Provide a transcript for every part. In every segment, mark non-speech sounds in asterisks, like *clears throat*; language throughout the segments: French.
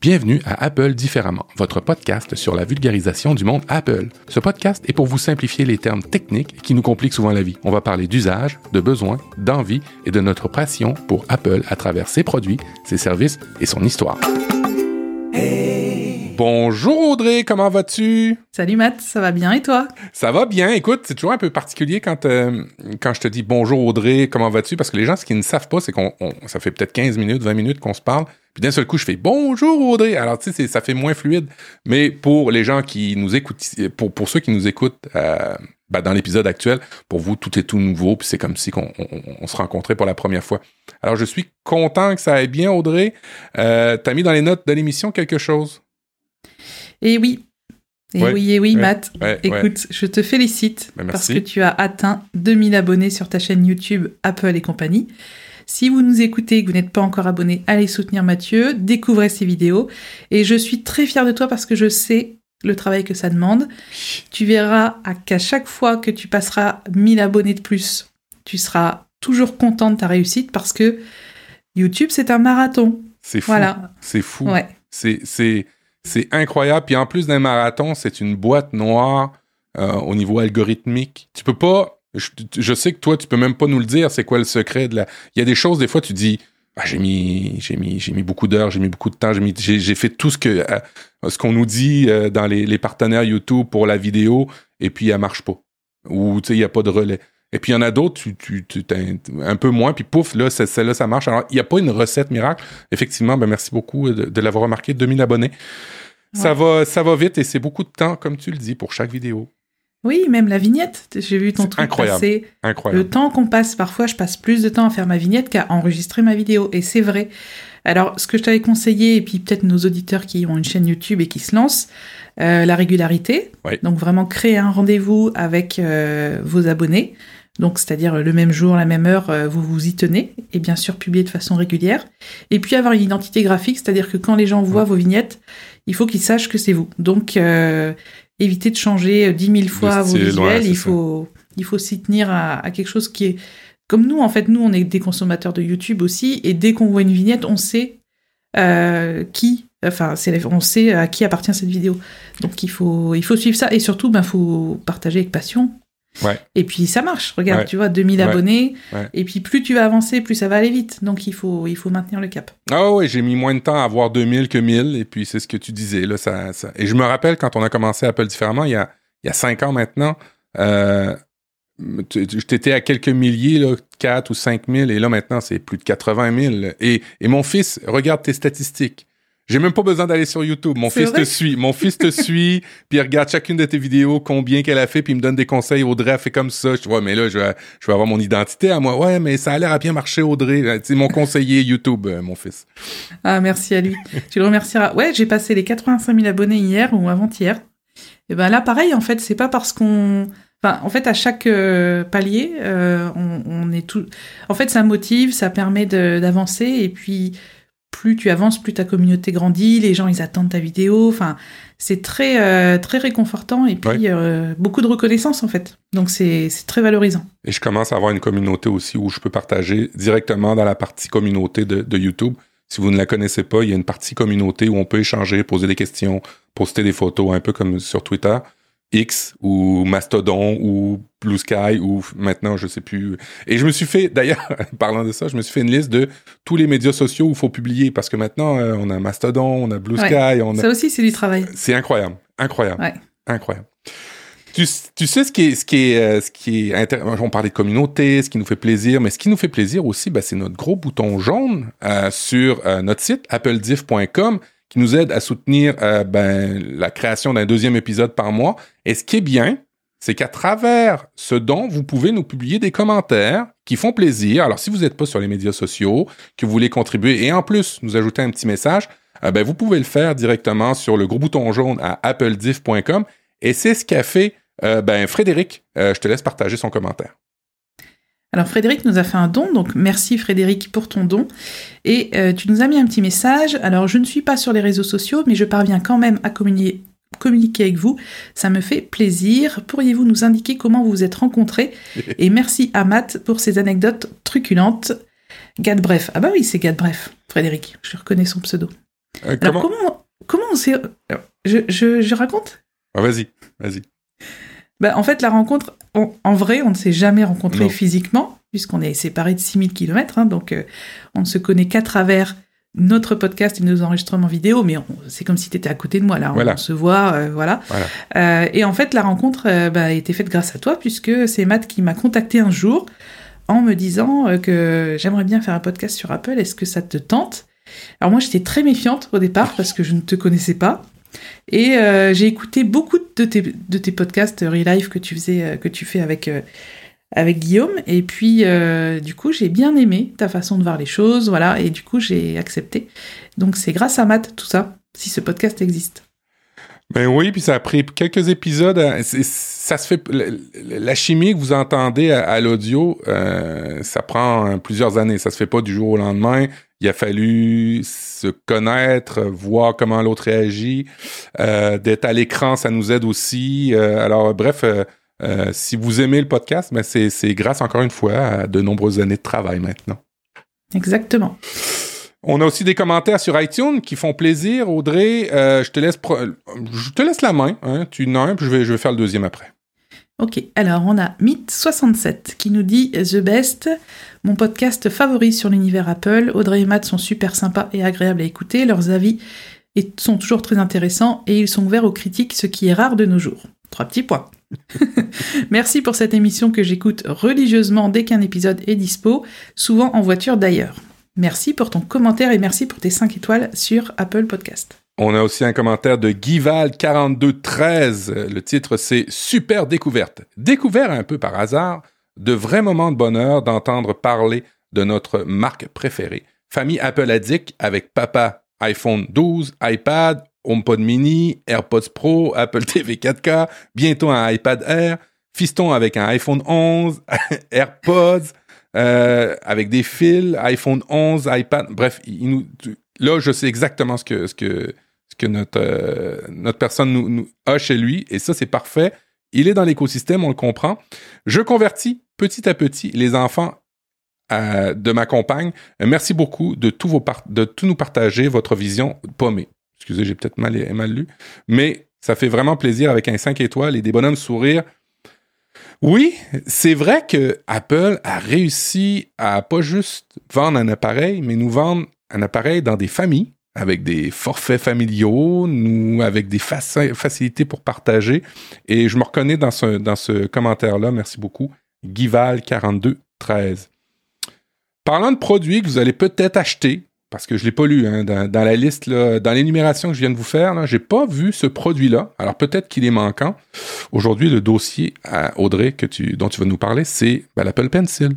Bienvenue à Apple Différemment, votre podcast sur la vulgarisation du monde Apple. Ce podcast est pour vous simplifier les termes techniques qui nous compliquent souvent la vie. On va parler d'usage, de besoins, d'envie et de notre passion pour Apple à travers ses produits, ses services et son histoire. Bonjour Audrey, comment vas-tu? Salut Matt, ça va bien et toi? Ça va bien. Écoute, c'est toujours un peu particulier quand, euh, quand je te dis bonjour Audrey, comment vas-tu? Parce que les gens, ce qu'ils ne savent pas, c'est qu'on ça fait peut-être 15 minutes, 20 minutes qu'on se parle. Puis d'un seul coup, je fais bonjour Audrey. Alors, tu sais, ça fait moins fluide. Mais pour les gens qui nous écoutent, pour, pour ceux qui nous écoutent euh, ben, dans l'épisode actuel, pour vous, tout est tout nouveau. Puis c'est comme si on, on, se rencontrait pour la première fois. Alors, je suis content que ça aille bien, Audrey. Euh, T'as mis dans les notes de l'émission quelque chose? Et oui. Et oui, et oui, Matt. Écoute, je te félicite ben, parce que tu as atteint 2000 abonnés sur ta chaîne YouTube Apple et compagnie. Si vous nous écoutez et que vous n'êtes pas encore abonné, allez soutenir Mathieu, découvrez ses vidéos. Et je suis très fière de toi parce que je sais le travail que ça demande. Tu verras qu'à chaque fois que tu passeras 1000 abonnés de plus, tu seras toujours content de ta réussite parce que YouTube, c'est un marathon. C'est fou. Voilà. C'est fou. Ouais. C'est, c'est, incroyable. Puis en plus d'un marathon, c'est une boîte noire euh, au niveau algorithmique. Tu peux pas. Je, sais que toi, tu peux même pas nous le dire. C'est quoi le secret de la. Il y a des choses, des fois, tu dis. Ah, j'ai mis, j'ai mis, j'ai mis beaucoup d'heures, j'ai mis beaucoup de temps, j'ai, mis, j'ai, fait tout ce que, euh, ce qu'on nous dit euh, dans les, les, partenaires YouTube pour la vidéo, et puis elle marche pas. Ou tu sais, il y a pas de relais. Et puis il y en a d'autres, tu, tu, tu un peu moins, puis pouf, là, celle-là, ça marche. Alors, il n'y a pas une recette miracle. Effectivement, ben merci beaucoup de, l'avoir remarqué, 2000 abonnés. Ça, va, ça va vite et c'est beaucoup de temps, comme tu le dis, pour chaque vidéo. Oui, même la vignette. J'ai vu ton truc incroyable. passer. Incroyable. Le temps qu'on passe, parfois, je passe plus de temps à faire ma vignette qu'à enregistrer ma vidéo. Et c'est vrai. Alors, ce que je t'avais conseillé, et puis peut-être nos auditeurs qui ont une chaîne YouTube et qui se lancent, euh, la régularité. Donc, vraiment créer un rendez-vous avec euh, vos abonnés. Donc, c'est-à-dire le même jour, la même heure, euh, vous vous y tenez, et bien sûr publier de façon régulière. Et puis avoir une identité graphique, c'est-à-dire que quand les gens voient vos vignettes, il faut qu'ils sachent que c'est vous. Donc, euh, évitez de changer dix mille fois vos visuels. il faut, il faut s'y tenir à, quelque chose qui est comme nous. En fait, nous, on est des consommateurs de YouTube aussi, et dès qu'on voit une vignette, on sait euh, qui enfin on sait à qui appartient cette vidéo donc il faut il faut suivre ça et surtout il ben, faut partager avec passion et puis ça marche, regarde, tu vois, 2000 abonnés. Et puis plus tu vas avancer, plus ça va aller vite. Donc il faut, il faut maintenir le cap. Ah ouais, j'ai mis moins de temps à avoir 2000 que 1000. Et puis c'est ce que tu disais. Là, ça, Et je me rappelle quand on a commencé Apple différemment, il y a, il y a 5 ans maintenant, euh, t'étais à quelques milliers, là, 4 ou 5 000. Et là maintenant, c'est plus de 80 000. Et, et mon fils, regarde tes statistiques. J'ai même pas besoin d'aller sur YouTube. Mon fils te suit. Mon fils te suit, *laughs* puis il regarde chacune de tes vidéos, combien qu'elle a fait, puis il me donne des conseils. Audrey a fait comme ça. Je vois, mais là, je vais, je vais avoir mon identité à moi. Ouais, mais ça a l'air à bien marcher, Audrey. C'est mon conseiller YouTube, euh, mon fils. Ah, merci à lui. tu le remercieras. Ouais, j'ai passé les 85 000 abonnés hier ou avant-hier. Et ben là, pareil, en fait, c'est pas parce qu'on... Enfin, en fait, à chaque euh, palier, euh, on, on, est tout... En fait, ça motive, ça permet d'avancer, et puis plus tu avances, plus ta communauté grandit, les gens ils attendent ta vidéo, enfin c'est très euh, très réconfortant et puis euh, beaucoup de reconnaissance en fait. Donc c'est très valorisant. Et je commence à avoir une communauté aussi où je peux partager directement dans la partie communauté de, de YouTube. Si vous ne la connaissez pas, il y a une partie communauté où on peut échanger, poser des questions, poster des photos, un peu comme sur Twitter. X ou Mastodon ou Blue Sky ou maintenant je sais plus. Et je me suis fait d'ailleurs *laughs* parlant de ça, je me suis fait une liste de tous les médias sociaux où il faut publier parce que maintenant euh, on a Mastodon, on a Blue Sky, on a Ça aussi c'est du travail. C'est incroyable, incroyable. Ouais. Incroyable. Tu, tu, sais ce qui est ce qui est euh, ce qui est on parlait de communauté, ce qui nous fait plaisir, mais ce qui nous fait plaisir aussi ben, c'est notre gros bouton jaune euh, sur notre site applediff.com qui nous aide à soutenir euh, ben, la création d'un deuxième épisode par mois. Et ce qui est bien, c'est qu'à travers ce don, vous pouvez nous publier des commentaires qui font plaisir. Alors, si vous n'êtes pas sur les médias sociaux, que vous voulez contribuer et en plus nous ajouter un petit message, euh, ben, vous pouvez le faire directement sur le gros bouton jaune à applediff.com. Et c'est ce qu'a fait euh, ben, Frédéric. je te laisse partager son commentaire. Alors Frédéric nous a fait un don, donc merci Frédéric pour ton don. Et euh, tu nous as mis un petit message. Alors je ne suis pas sur les réseaux sociaux, mais je parviens quand même à communiquer, communiquer avec vous. Ça me fait plaisir. Pourriez-vous nous indiquer comment vous vous êtes rencontrés? *laughs* Et merci à Matt pour ces anecdotes truculentes. Gad Bref. Ah bah oui, c'est Gad Bref, Frédéric. Je reconnais son pseudo. Alors, comment, comment on s'est. Je, je, je, raconte? Ah, Vas-y, vas-y. Bah, en fait, la rencontre, en vrai, on ne s'est jamais rencontré physiquement, puisqu'on est séparés de 6000 km, hein, donc on ne se connaît qu'à travers notre podcast et nos enregistrements vidéo, mais c'est comme si tu étais à côté de moi là. On, se voit, euh, voilà. Euh, et en fait, la rencontre euh, bah, a été faite grâce à toi, puisque c'est Matt qui m'a contacté un jour en me disant que j'aimerais bien faire un podcast sur Apple. Est-ce que ça te tente? Alors moi, j'étais très méfiante au départ parce que je ne te connaissais pas. Et j'ai écouté beaucoup de tes, de tes podcasts Relive que tu faisais, que tu fais avec avec Guillaume. Et puis, euh, du coup, j'ai bien aimé ta façon de voir les choses, voilà, et du coup, j'ai accepté. Donc, c'est grâce à Matt, tout ça, si ce podcast existe. Ben oui, puis ça a pris quelques épisodes. Ça se fait. La chimie que vous entendez à, l'audio, euh, ça prend plusieurs années. Ça se fait pas du jour au lendemain. Il a fallu se connaître, voir comment l'autre réagit. Euh, d'être à l'écran, ça nous aide aussi. alors, bref, euh, si vous aimez le podcast, mais ben, c'est grâce encore une fois à de nombreuses années de travail maintenant. Exactement. On a aussi des commentaires sur iTunes qui font plaisir. Audrey, euh, je, te laisse je te laisse la main. Hein. Tu en as un, puis je vais, je vais faire le deuxième après. Ok, alors on a Myth67 qui nous dit The Best, mon podcast favori sur l'univers Apple. Audrey et Matt sont super sympas et agréables à écouter. Leurs avis sont toujours très intéressants et ils sont ouverts aux critiques, ce qui est rare de nos jours. Trois petits points. *laughs* Merci pour cette émission que j'écoute religieusement dès qu'un épisode est dispo, souvent en voiture d'ailleurs. Merci pour ton commentaire et merci pour tes 5 étoiles sur Apple Podcast. On a aussi un commentaire de Guival4213. Le titre c'est Super découverte. Découvert un peu par hasard, de vrais moments de bonheur d'entendre parler de notre marque préférée. Famille Apple Addict avec papa iPhone 12, iPad, HomePod mini, AirPods Pro, Apple TV 4K, bientôt un iPad Air, fiston avec un iPhone 11, *laughs* AirPods, euh, avec des fils, iPhone 11, iPad, bref, là, je sais exactement ce que, que notre, euh, personne nous, a chez lui, et ça, c'est parfait. Il est dans l'écosystème, on le comprend. Je convertis petit à petit les enfants euh, de ma compagne. Merci beaucoup de tout, vos de tout nous partager votre vision pommée. Excusez, j'ai peut-être mal, mal lu. Mais ça fait vraiment plaisir avec un 5 étoiles et des bonhommes sourires. Oui, c'est vrai que Apple a réussi à pas juste vendre un appareil, mais nous vendre un appareil dans des familles avec des forfaits familiaux, nous avec des facilités pour partager. Et je me reconnais dans ce, dans ce commentaire-là. Merci beaucoup. Guival 4213. Parlant de produits que vous allez peut-être acheter parce que je l'ai pas lu hein, dans, la liste, dans l'énumération que je viens de vous faire, je n'ai pas vu ce produit-là. Alors peut-être qu'il est manquant. Aujourd'hui, le dossier Audrey que tu, dont tu vas nous parler, c'est ben, l'Apple Pencil.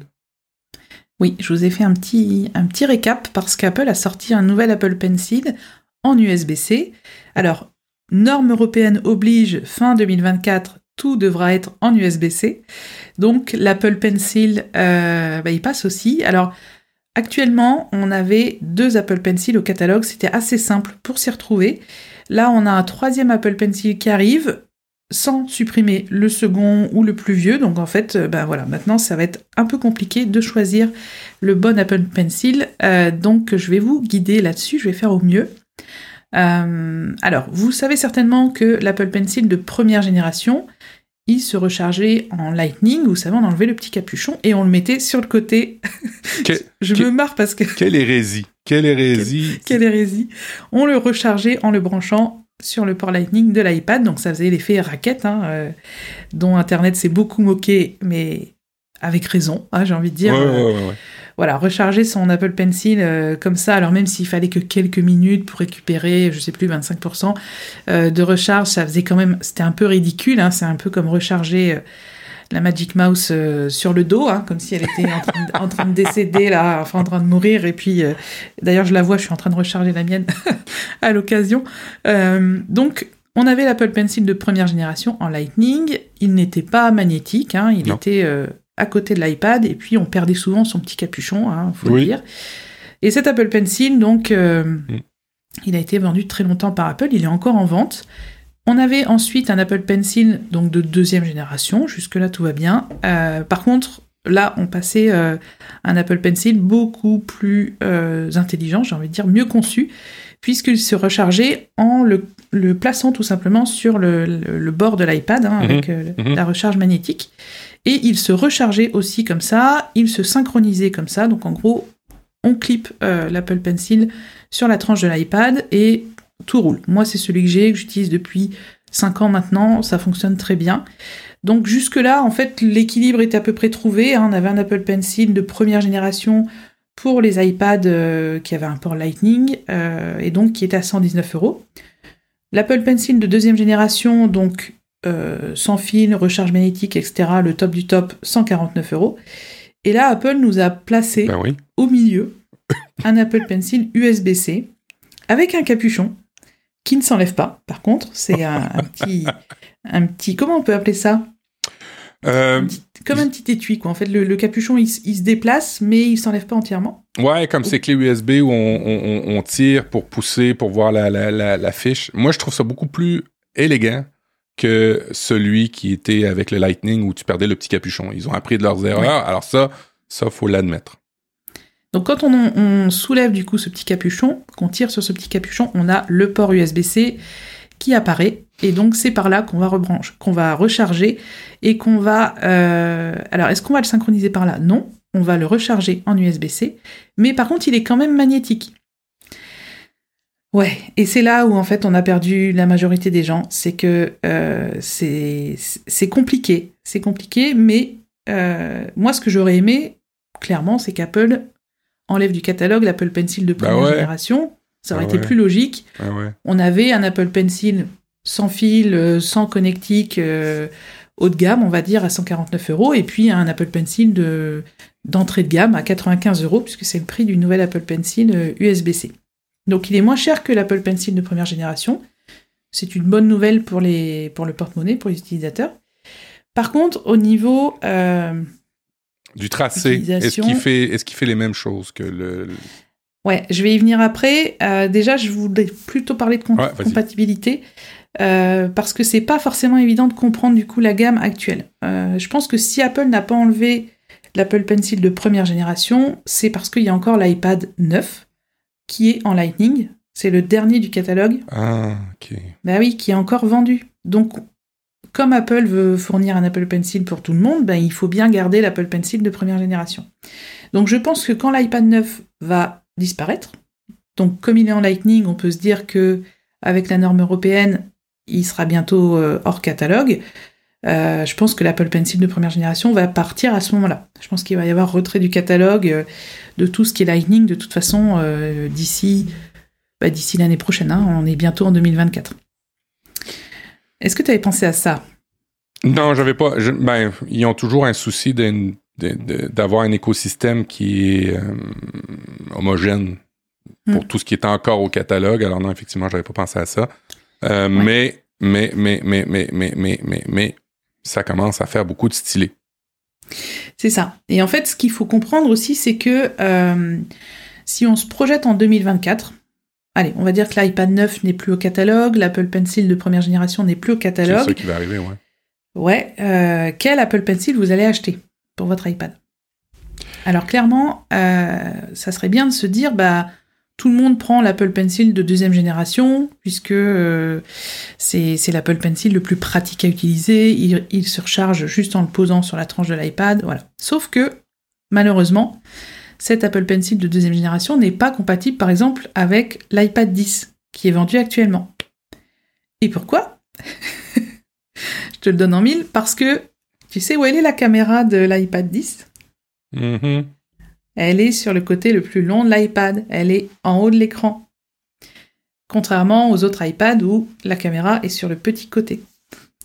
Oui, je vous ai fait un petit, un récap parce qu'Apple a sorti un nouvel Apple Pencil en USB-C. Alors, norme européenne oblige, fin 2024, tout devra être en USB-C. Donc l'Apple Pencil, euh, ben, il passe aussi. Alors, Actuellement, on avait deux Apple Pencil au catalogue, c'était assez simple pour s'y retrouver. Là, on a un troisième Apple Pencil qui arrive sans supprimer le second ou le plus vieux. Donc en fait, ben voilà, maintenant ça va être un peu compliqué de choisir le bon Apple Pencil. Euh, donc je vais vous guider là-dessus, je vais faire au mieux. Euh, alors, vous savez certainement que l'Apple Pencil de première génération, il se rechargeait en Lightning, vous savez, on enlevait le petit capuchon et on le mettait sur le côté. *laughs* je me marre parce que... Quelle hérésie Quelle hérésie Quelle, hérésie On le rechargeait en le branchant sur le port Lightning de l'iPad, donc ça faisait l'effet raquette, hein, euh, dont Internet s'est beaucoup moqué, mais avec raison, hein, j'ai envie de dire. Ouais, voilà, recharger son Apple Pencil euh, comme ça, alors même s'il fallait que quelques minutes pour récupérer, je sais plus, 25% euh, de recharge, ça faisait quand même, c'était un peu ridicule, hein, c'est un peu comme recharger euh, la Magic Mouse sur le dos, hein, comme si elle était en train, de, décéder, là, enfin en train de mourir, et puis, d'ailleurs je la vois, je suis en train de recharger la mienne *laughs* à l'occasion. donc, on avait l'Apple Pencil de première génération en Lightning, il n'était pas magnétique, hein, il était à côté de l'iPad et puis on perdait souvent son petit capuchon, hein, faut le dire. Et cet Apple Pencil, donc, euh, mm. il a été vendu très longtemps par Apple, il est encore en vente. On avait ensuite un Apple Pencil donc de deuxième génération, jusque-là tout va bien. Euh, par contre, là, on passait euh, un Apple Pencil beaucoup plus intelligent, j'ai envie de dire mieux conçu, puisqu'il se rechargeait en le, plaçant tout simplement sur le, bord de l'iPad, hein, avec mhm. Euh, mhm. la recharge magnétique. Et il se rechargeait aussi comme ça, il se synchronisait comme ça, donc en gros, on clip euh, l'Apple Pencil sur la tranche de l'iPad et tout roule. Moi, c'est celui que j'ai, que j'utilise depuis 5 ans maintenant, ça fonctionne très bien. Donc jusque-là, en fait, l'équilibre était à peu près trouvé. Hein. On avait un Apple Pencil de première génération pour les iPads euh, qui avaient un port Lightning euh, et donc qui était à 119 euros. L'Apple Pencil de deuxième génération, donc euh, sans fil, recharge magnétique, etc., le top du top, 149 euros. Et là, Apple nous a placé ben au milieu un Apple Pencil USB-C avec un capuchon qui ne s'enlève pas. Par contre, c'est un, *laughs* petit, un petit, comment on peut appeler ça? Euh, comme un petit étui, quoi. En fait, le, capuchon, il, se déplace, mais il s'enlève pas entièrement. Ouais, comme ces clés USB où on, tire pour pousser, pour voir la, la, fiche. Moi, je trouve ça beaucoup plus élégant que celui qui était avec le Lightning où tu perdais le petit capuchon. Ils ont appris de leurs erreurs. Alors ça, ça, faut l'admettre. Donc quand on, soulève du coup ce petit capuchon, qu'on tire sur ce petit capuchon, on a le port USB-C qui apparaît. Et donc c'est par là qu'on va rebrancher, qu'on va recharger et qu'on va. Euh, alors est-ce qu'on va le synchroniser par là? Non, on va le recharger en USB-C, mais par contre il est quand même magnétique. Ouais, et c'est là où en fait on a perdu la majorité des gens, c'est que euh, c'est compliqué, c'est compliqué, mais euh, moi ce que j'aurais aimé, clairement, c'est qu'Apple enlève du catalogue l'Apple Pencil de bah première génération, ça aurait ah été plus logique. Ah on avait un Apple Pencil sans fil, euh, sans connectique, euh, haut de gamme, on va dire, à 149 euros, et puis un Apple Pencil de, d'entrée de gamme à 95 euros, puisque c'est le prix du nouvel Apple Pencil USB-C. Euh, Donc il est moins cher que l'Apple Pencil de première génération. C'est une bonne nouvelle pour, les, pour le porte-monnaie, pour les utilisateurs. Par contre, au niveau du tracé, est-ce qu'il fait, est qu'il fait les mêmes choses que le, Ouais, je vais y venir après. Euh, déjà, je voulais plutôt parler de compatibilité. Euh, parce que c'est pas forcément évident de comprendre du coup la gamme actuelle. Euh, je pense que si Apple n'a pas enlevé l'Apple Pencil de première génération, c'est parce qu'il y a encore l'iPad 9 qui est en Lightning. C'est le dernier du catalogue. Ah, ok. Bah oui, qui est encore vendu. Donc, comme Apple veut fournir un Apple Pencil pour tout le monde, ben, il faut bien garder l'Apple Pencil de première génération. Donc, je pense que quand l'iPad 9 va disparaître. Donc comme il est en Lightning, on peut se dire que avec la norme européenne, il sera bientôt euh, hors catalogue. Euh, je pense que l'Apple Pencil de première génération va partir à ce moment-là. Je pense qu'il va y avoir retrait du catalogue euh, de tout ce qui est Lightning de toute façon d'ici bah, d'ici l'année prochaine. Hein. on est bientôt en 2024. Est-ce que tu avais pensé à ça? Non, j'avais pas. ben, ils ont toujours un souci d'avoir un écosystème qui est euh, homogène pour hmm. tout ce qui est encore au catalogue. Alors non, effectivement, j'avais pas pensé à ça. Euh, mais, mais, mais, mais, mais, mais, mais, mais, mais, ça commence à faire beaucoup de stylé. C'est ça. Et en fait, ce qu'il faut comprendre aussi, c'est que euh, si on se projette en 2024, allez, on va dire que l'iPad 9 n'est plus au catalogue, l'Apple Pencil de première génération n'est plus au catalogue. C'est ça qui va arriver, ouais. Ouais. quel Apple Pencil vous allez acheter pour votre iPad? Alors clairement, euh, ça serait bien de se dire, bah, tout le monde prend l'Apple Pencil de deuxième génération, puisque euh, c'est l'Apple Pencil le plus pratique à utiliser, il, se recharge juste en le posant sur la tranche de l'iPad, voilà. Sauf que, malheureusement, cet Apple Pencil de deuxième génération n'est pas compatible, par exemple, avec l'iPad 10, qui est vendu actuellement. Et pourquoi? *laughs* Je te le donne en mille, parce que tu sais où elle est la caméra de l'iPad 10 mm-hmm. Elle est sur le côté le plus long de l'iPad. Elle est en haut de l'écran. Contrairement aux autres iPads où la caméra est sur le petit côté.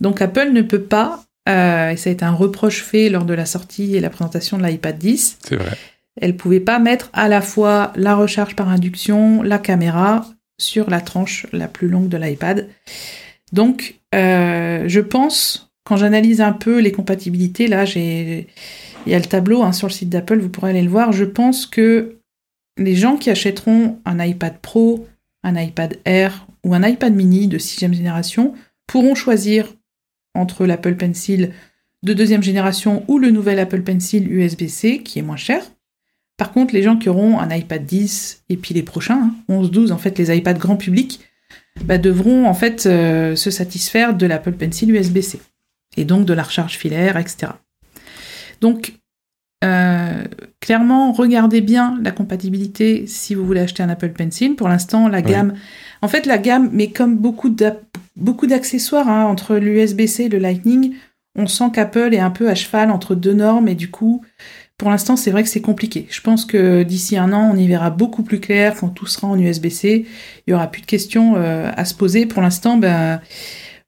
Donc Apple ne peut pas, euh, et ça a été un reproche fait lors de la sortie et la présentation de l'iPad 10. C'est vrai. Elle pouvait pas mettre à la fois la recharge par induction, la caméra sur la tranche la plus longue de l'iPad. Donc, euh, je pense quand j'analyse un peu les compatibilités, là, il y a le tableau hein, sur le site d'Apple, vous pourrez aller le voir. Je pense que les gens qui achèteront un iPad Pro, un iPad Air ou un iPad mini de sixième génération pourront choisir entre l'Apple Pencil de deuxième génération ou le nouvel Apple Pencil USB-C qui est moins cher. Par contre, les gens qui auront un iPad 10 et puis les prochains, 11, hein, 12, en fait, les iPads grand public, bah, devront en fait euh, se satisfaire de l'Apple Pencil USB-C et donc de la recharge filaire, etc. Donc, euh, clairement, regardez bien la compatibilité si vous voulez acheter un Apple Pencil. Pour l'instant, la gamme, en fait, la gamme, mais comme beaucoup d'accessoires hein, entre l'USB-C et le Lightning, on sent qu'Apple est un peu à cheval entre deux normes et du coup, pour l'instant, c'est vrai que c'est compliqué. Je pense que d'ici un an, on y verra beaucoup plus clair quand tout sera en USB-C. Il y aura plus de questions euh, à se poser. Pour l'instant, ben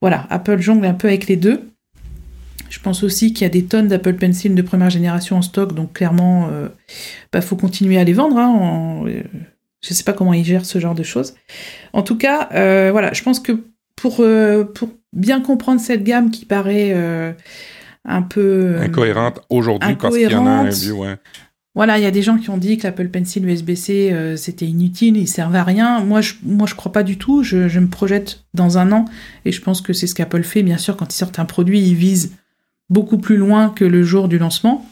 voilà, Apple jongle un peu avec les deux. Je pense aussi qu'il y a des tonnes d'Apple Pencil de première génération en stock, donc clairement, il euh, bah, faut continuer à les vendre. Hein, euh, je ne sais pas comment ils gèrent ce genre de choses. En tout cas, voilà, je pense que pour, pour bien comprendre cette gamme qui paraît un peu... Euh, incohérente aujourd'hui parce qu'il y en a un vieux, ouais. Voilà, il y a des gens qui ont dit que l'Apple Pencil USB-C euh, c'était inutile, il servait à rien. Moi, je, moi, je crois pas du tout. Je, me projette dans un an et je pense que c'est ce qu'Apple fait. Bien sûr, quand ils sortent un produit, ils visent beaucoup plus loin que le jour du lancement.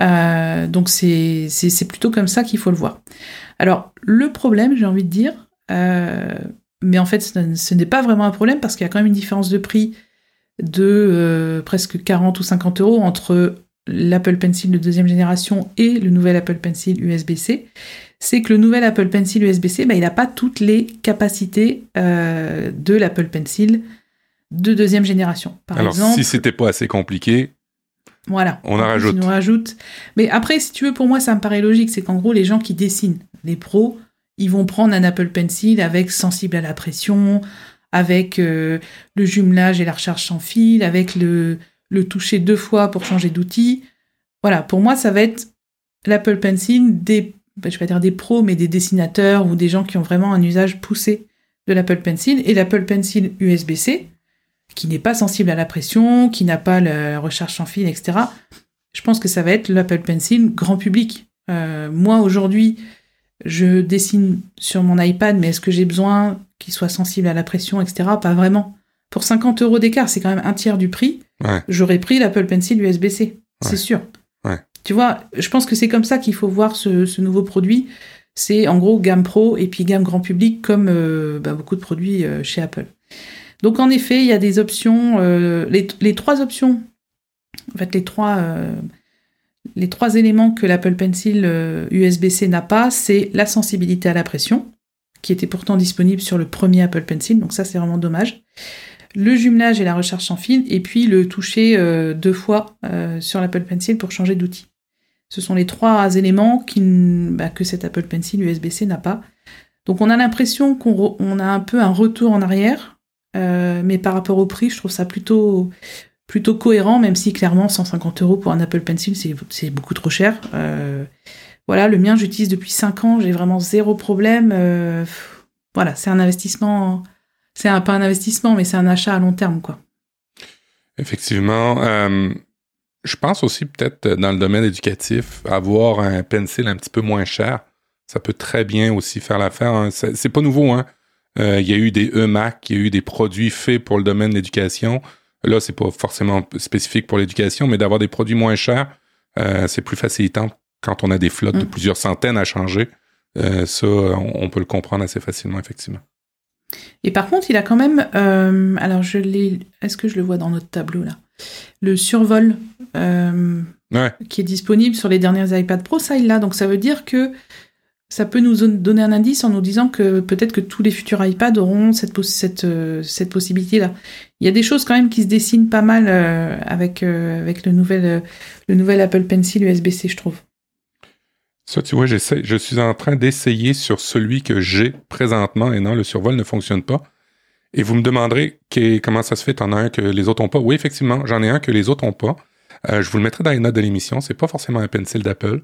donc c'est plutôt comme ça qu'il faut le voir. Alors le problème, j'ai envie de dire, mais en fait, ce n'est pas vraiment un problème parce qu'il y a quand même une différence de prix de euh, presque 40 ou 50 euros entre l'Apple Pencil de deuxième génération et le nouvel Apple Pencil USB-C. C'est que le nouvel Apple Pencil USB-C, bah, il n'a pas toutes les capacités euh, de l'Apple Pencil de deuxième génération. Par Alors, exemple, si c'était pas assez compliqué, voilà, on en rajoute. On rajoute. Mais après, si tu veux, pour moi, ça me paraît logique. C'est qu'en gros, les gens qui dessinent, les pros, ils vont prendre un Apple Pencil avec sensible à la pression, avec euh, le jumelage et la recharge sans fil, avec le, toucher deux fois pour changer d'outil. Voilà, pour moi, ça va être l'Apple Pencil des, ben, je vais pas dire des pros, mais des dessinateurs ou des gens qui ont vraiment un usage poussé de l'Apple Pencil et l'Apple Pencil USB-C, qui n'est pas sensible à la pression, qui n'a pas la recharge sans fil, etc. Je pense que ça va être l'Apple Pencil grand public. Euh, moi, aujourd'hui, je dessine sur mon iPad, mais est-ce que j'ai besoin qu'il soit sensible à la pression, etc. Pas vraiment. Pour 50 euros d'écart, c'est quand même un tiers du prix. J'aurais pris l'Apple Pencil USB-C, c'est sûr. Tu vois, je pense que c'est comme ça qu'il faut voir ce, nouveau produit. C'est en gros gamme pro et puis gamme grand public comme euh, bah, beaucoup de produits euh, chez Apple. Donc en effet, il y a des options, euh, les, les, trois options, en fait les trois les trois éléments que l'Apple Pencil USB-C n'a pas, c'est la sensibilité à la pression, qui était pourtant disponible sur le premier Apple Pencil, donc ça c'est vraiment dommage. Le jumelage et la recharge sans fil, et puis le toucher euh, deux fois euh, sur l'Apple Pencil pour changer d'outil. Ce sont les trois éléments bah, que cet Apple Pencil USB-C n'a pas. Donc on a l'impression qu'on a un peu un retour en arrière, mais par rapport au prix, je trouve ça plutôt cohérent, même si clairement 150 euros pour un Apple Pencil, c'est beaucoup trop cher. Euh, voilà, le mien, j'utilise depuis 5 ans, j'ai vraiment zéro problème. Euh, voilà, c'est un investissement, c'est un, pas un investissement, mais c'est un achat à long terme, quoi. Effectivement. Euh, je pense aussi peut-être dans le domaine éducatif, avoir un pencil un petit peu moins cher, ça peut très bien aussi faire l'affaire. Hein. C'est pas nouveau, hein. Il y a eu des e-Mac, il y a eu des produits faits pour le domaine de l'éducation. Là, c'est pas forcément spécifique pour l'éducation, mais d'avoir des produits moins chers, euh, c'est plus facilitant quand on a des flottes de mm. plusieurs centaines à changer. Euh, ça, on, peut le comprendre assez facilement, effectivement. Et par contre, il a quand même, euh, alors je l'ai, est-ce que je le vois dans notre tableau là? Le survol qui est disponible sur les dernières iPad Pro, ça il l'a. Donc ça veut dire que ça peut nous donner un indice en nous disant que peut-être que tous les futurs iPads auront cette, cette, cette possibilité-là il y a des choses quand même qui se dessinent pas mal euh, avec, euh, avec le, nouvel, euh, le nouvel Apple Pencil USB-C, je trouve. Ça, tu vois, je suis en train d'essayer sur celui que j'ai présentement et non, le survol ne fonctionne pas. Et vous me demanderez comment ça se fait, en as un que les autres n'ont pas? Oui, effectivement, j'en ai un que les autres n'ont pas. je vous le mettrai dans les notes de l'émission. C'est pas forcément un pencil d'Apple.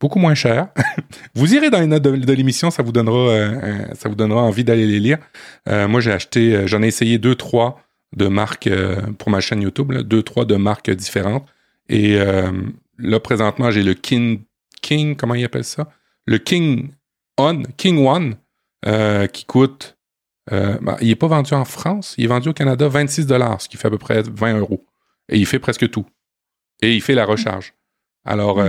Beaucoup moins cher. *laughs* vous irez dans les notes de, l'émission, ça vous donnera, ça vous donnera envie d'aller les lire. moi, j'ai acheté, j'en ai essayé deux, trois de marques euh, pour ma chaîne YouTube, deux, trois de marques différentes. Et euh, là, présentement, j'ai le King, King, comment il appelle ça? Le King On, King One, euh, qui coûte, ben, il n'est pas vendu en France, il est vendu au Canada 26 ce qui fait à peu près 20 euros. Et il fait presque tout. Et il fait la recharge. Alors,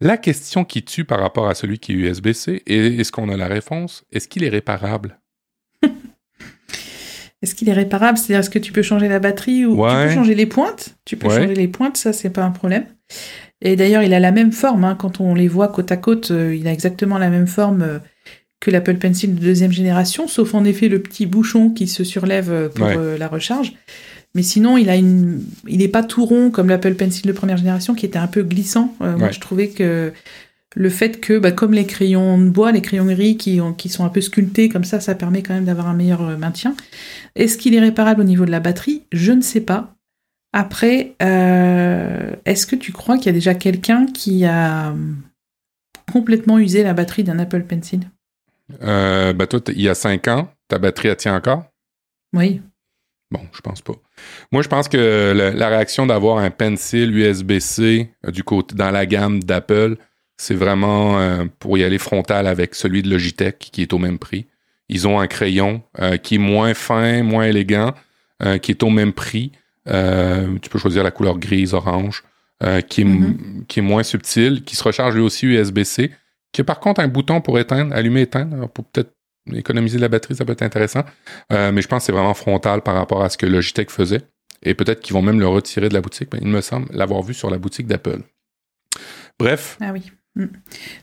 La question qui tue par rapport à celui qui est USB-C, est-ce qu'on a la réponse? Est-ce qu'il est réparable? Est-ce qu'il est réparable? C'est-à-dire, est-ce que tu peux changer la batterie ou tu peux changer les pointes? Tu peux changer les pointes, ça, c'est pas un problème. Et d'ailleurs, il a la même forme. Hein. quand on les voit côte à côte, euh, il a exactement la même forme euh, que l'Apple Pencil de deuxième génération, sauf en effet le petit bouchon qui se surlève euh, pour la recharge. Mais sinon, il a une, il n'est pas tout rond comme l'Apple Pencil de première génération qui était un peu glissant. Moi, je trouvais que le fait que, bah, comme les crayons de bois, les crayons gris qui, qui sont un peu sculptés comme ça, ça permet quand même d'avoir un meilleur euh, maintien. Est-ce qu'il est réparable au niveau de la batterie? Je ne sais pas. Après, euh, est-ce que tu crois qu'il y a déjà quelqu'un qui a complètement usé la batterie d'un Apple Pencil? Bah toi, il y a 5 ans, ta batterie, elle tient encore? Oui. Bon, je pense pas. Moi, je pense que la, réaction d'avoir un pencil USB-C euh, du côté dans la gamme d'Apple, c'est vraiment euh, pour y aller frontal avec celui de Logitech qui est au même prix. Ils ont un crayon euh, qui est moins fin, moins élégant, qui est au même prix. tu peux choisir la couleur grise, orange, qui, est, mm-hmm. qui est moins subtil, qui se recharge lui aussi USB-C, qui a par contre un bouton pour éteindre, allumer, éteindre, pour peut-être économiser de la batterie, ça peut être intéressant. Euh, mais je pense que c'est vraiment frontal par rapport à ce que Logitech faisait. Et peut-être qu'ils vont même le retirer de la boutique. Mais il me semble l'avoir vu sur la boutique d'Apple. Bref. Ah oui. Mm.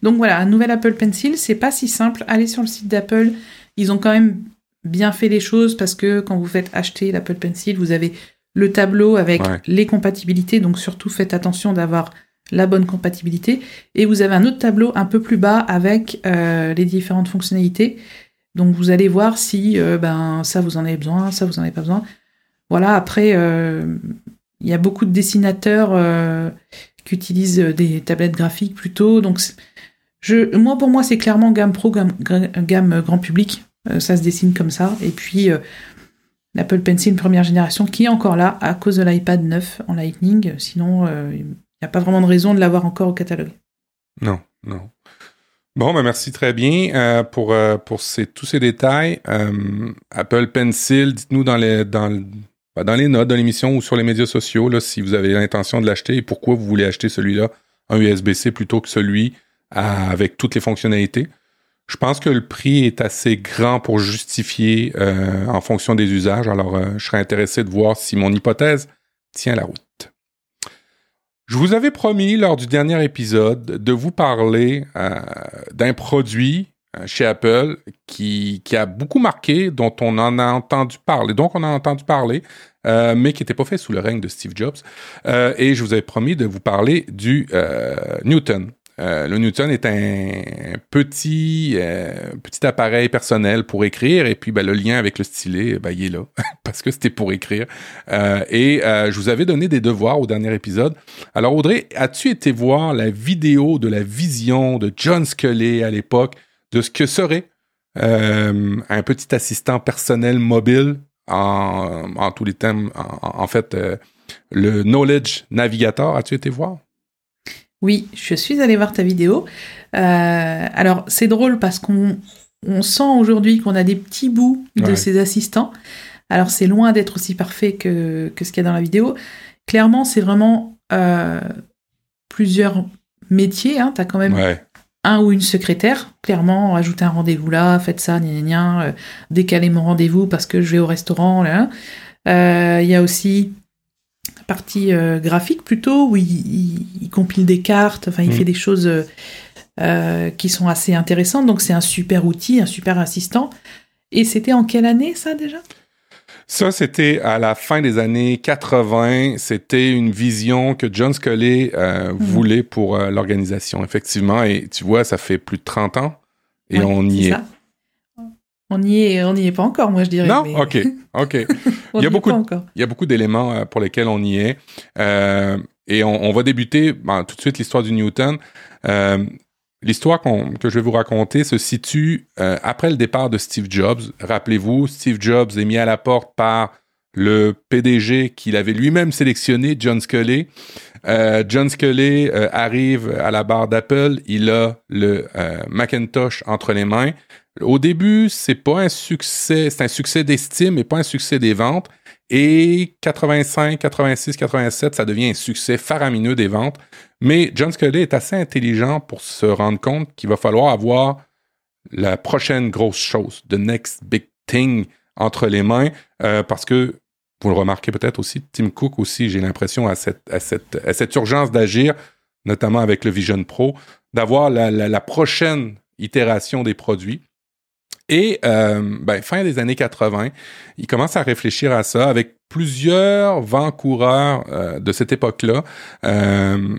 Donc voilà, un nouvel Apple Pencil, c'est pas si simple. Allez sur le site d'Apple. Ils ont quand même bien fait les choses parce que quand vous faites acheter l'Apple Pencil, vous avez le tableau avec les compatibilités. Donc surtout faites attention d'avoir la bonne compatibilité. Et vous avez un autre tableau un peu plus bas avec euh, les différentes fonctionnalités. Donc vous allez voir si euh, ben ça vous en avez besoin, ça vous en avez pas besoin. Voilà, après euh, il y a beaucoup de dessinateurs qui utilisent des tablettes graphiques plutôt. Donc je, moi pour moi c'est clairement gamme pro, gamme, gamme grand public. ça se dessine comme ça. Et puis l'Apple Pencil première génération qui est encore là à cause de l'iPad 9 en Lightning. Sinon il n'y a pas vraiment de raison de l'avoir encore au catalogue. Non, non. Bon, ben merci très bien euh, pour, euh, pour ces, tous ces détails. Euh, Apple Pencil, dites-nous dans les, dans, dans les notes de l'émission ou sur les médias sociaux là, si vous avez l'intention de l'acheter et pourquoi vous voulez acheter celui-là en USB-C plutôt que celui avec toutes les fonctionnalités. Je pense que le prix est assez grand pour justifier en fonction des usages. Alors, je serais intéressé de voir si mon hypothèse tient la route. Je vous avais promis lors du dernier épisode de vous parler euh, d'un produit euh, chez Apple qui, qui, a beaucoup marqué, dont on en a entendu parler, donc on a entendu parler, euh, mais qui n'était pas fait sous le règne de Steve Jobs. et je vous avais promis de vous parler du Newton. Euh, le Newton est un petit, euh, petit appareil personnel pour écrire et puis ben, le lien avec le stylet, ben, il est là *laughs* parce que c'était pour écrire. Euh, et je vous avais donné des devoirs au dernier épisode. Alors Audrey, as-tu été voir la vidéo de la vision de John Scully à l'époque? De ce que serait un petit assistant personnel mobile en, tous les thèmes, en fait, le Knowledge Navigator, as-tu été voir? Oui, je suis allée voir ta vidéo. Euh, alors, c'est drôle parce qu'on sent aujourd'hui qu'on a des petits bouts de ces assistants. Alors, c'est loin d'être aussi parfait que, ce qu'il y a dans la vidéo. Clairement, c'est vraiment euh, plusieurs métiers. Hein. Tu as quand même un ou une secrétaire. Clairement, ajouter un rendez-vous là, faites ça, gna gna euh, décaler mon rendez-vous parce que je vais au restaurant. Il y a aussi partie euh, graphique plutôt, où il, compile des cartes, enfin il mm. fait des choses euh, euh, qui sont assez intéressantes. Donc c'est un super outil, un super assistant. Et c'était en quelle année ça déjà? Ça, c'était à la fin des années 80. C'était une vision que John Scully mm. voulait pour l'organisation, effectivement. Et tu vois, ça fait plus de 30 ans et on y est. On n'y est, on n'y est pas encore, moi je dirais. Non, ok, *laughs* ok. il y a beaucoup, il y a beaucoup d'éléments euh, pour lesquels on y est, euh, et on, va débuter ben, tout de suite l'histoire du Newton. Euh, l'histoire que je vais vous raconter se situe après le départ de Steve Jobs. Rappelez-vous, Steve Jobs est mis à la porte par le PDG qu'il avait lui-même sélectionné, John Scully. John Scully arrive à la barre d'Apple, il a le Macintosh entre les mains au début, c'est pas un succès, c'est un succès d'estime et pas un succès des ventes. Et 85, 86, 87, ça devient un succès faramineux des ventes. Mais John Scully est assez intelligent pour se rendre compte qu'il va falloir avoir la prochaine grosse chose, the next big thing entre les mains, euh, parce que vous le remarquez peut-être aussi, Tim Cook aussi, j'ai l'impression à cette, urgence d'agir, notamment avec le Vision Pro, d'avoir la, prochaine itération des produits. Et euh, ben, fin des années 80, il commence à réfléchir à ça avec plusieurs vents coureurs euh, de cette époque-là. Euh,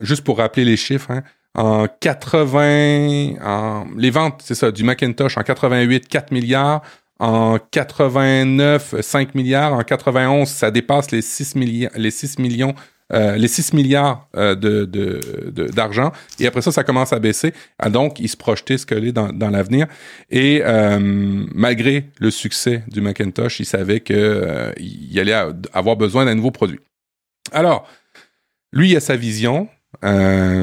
juste pour rappeler les chiffres, hein, en 80, en, les ventes, c'est ça, du Macintosh en 88, 4 milliards. En 89, 5 milliards. En 91, ça dépasse les 6, milliards, les 6 millions euh, les 6 milliards euh, d'argent. et après ça, ça commence à baisser. Ah, donc, il se projetait ce que dans, dans l'avenir. Et euh, malgré le succès du Macintosh, il savait qu'il allait avoir besoin d'un nouveau produit. Alors, lui, il a sa vision.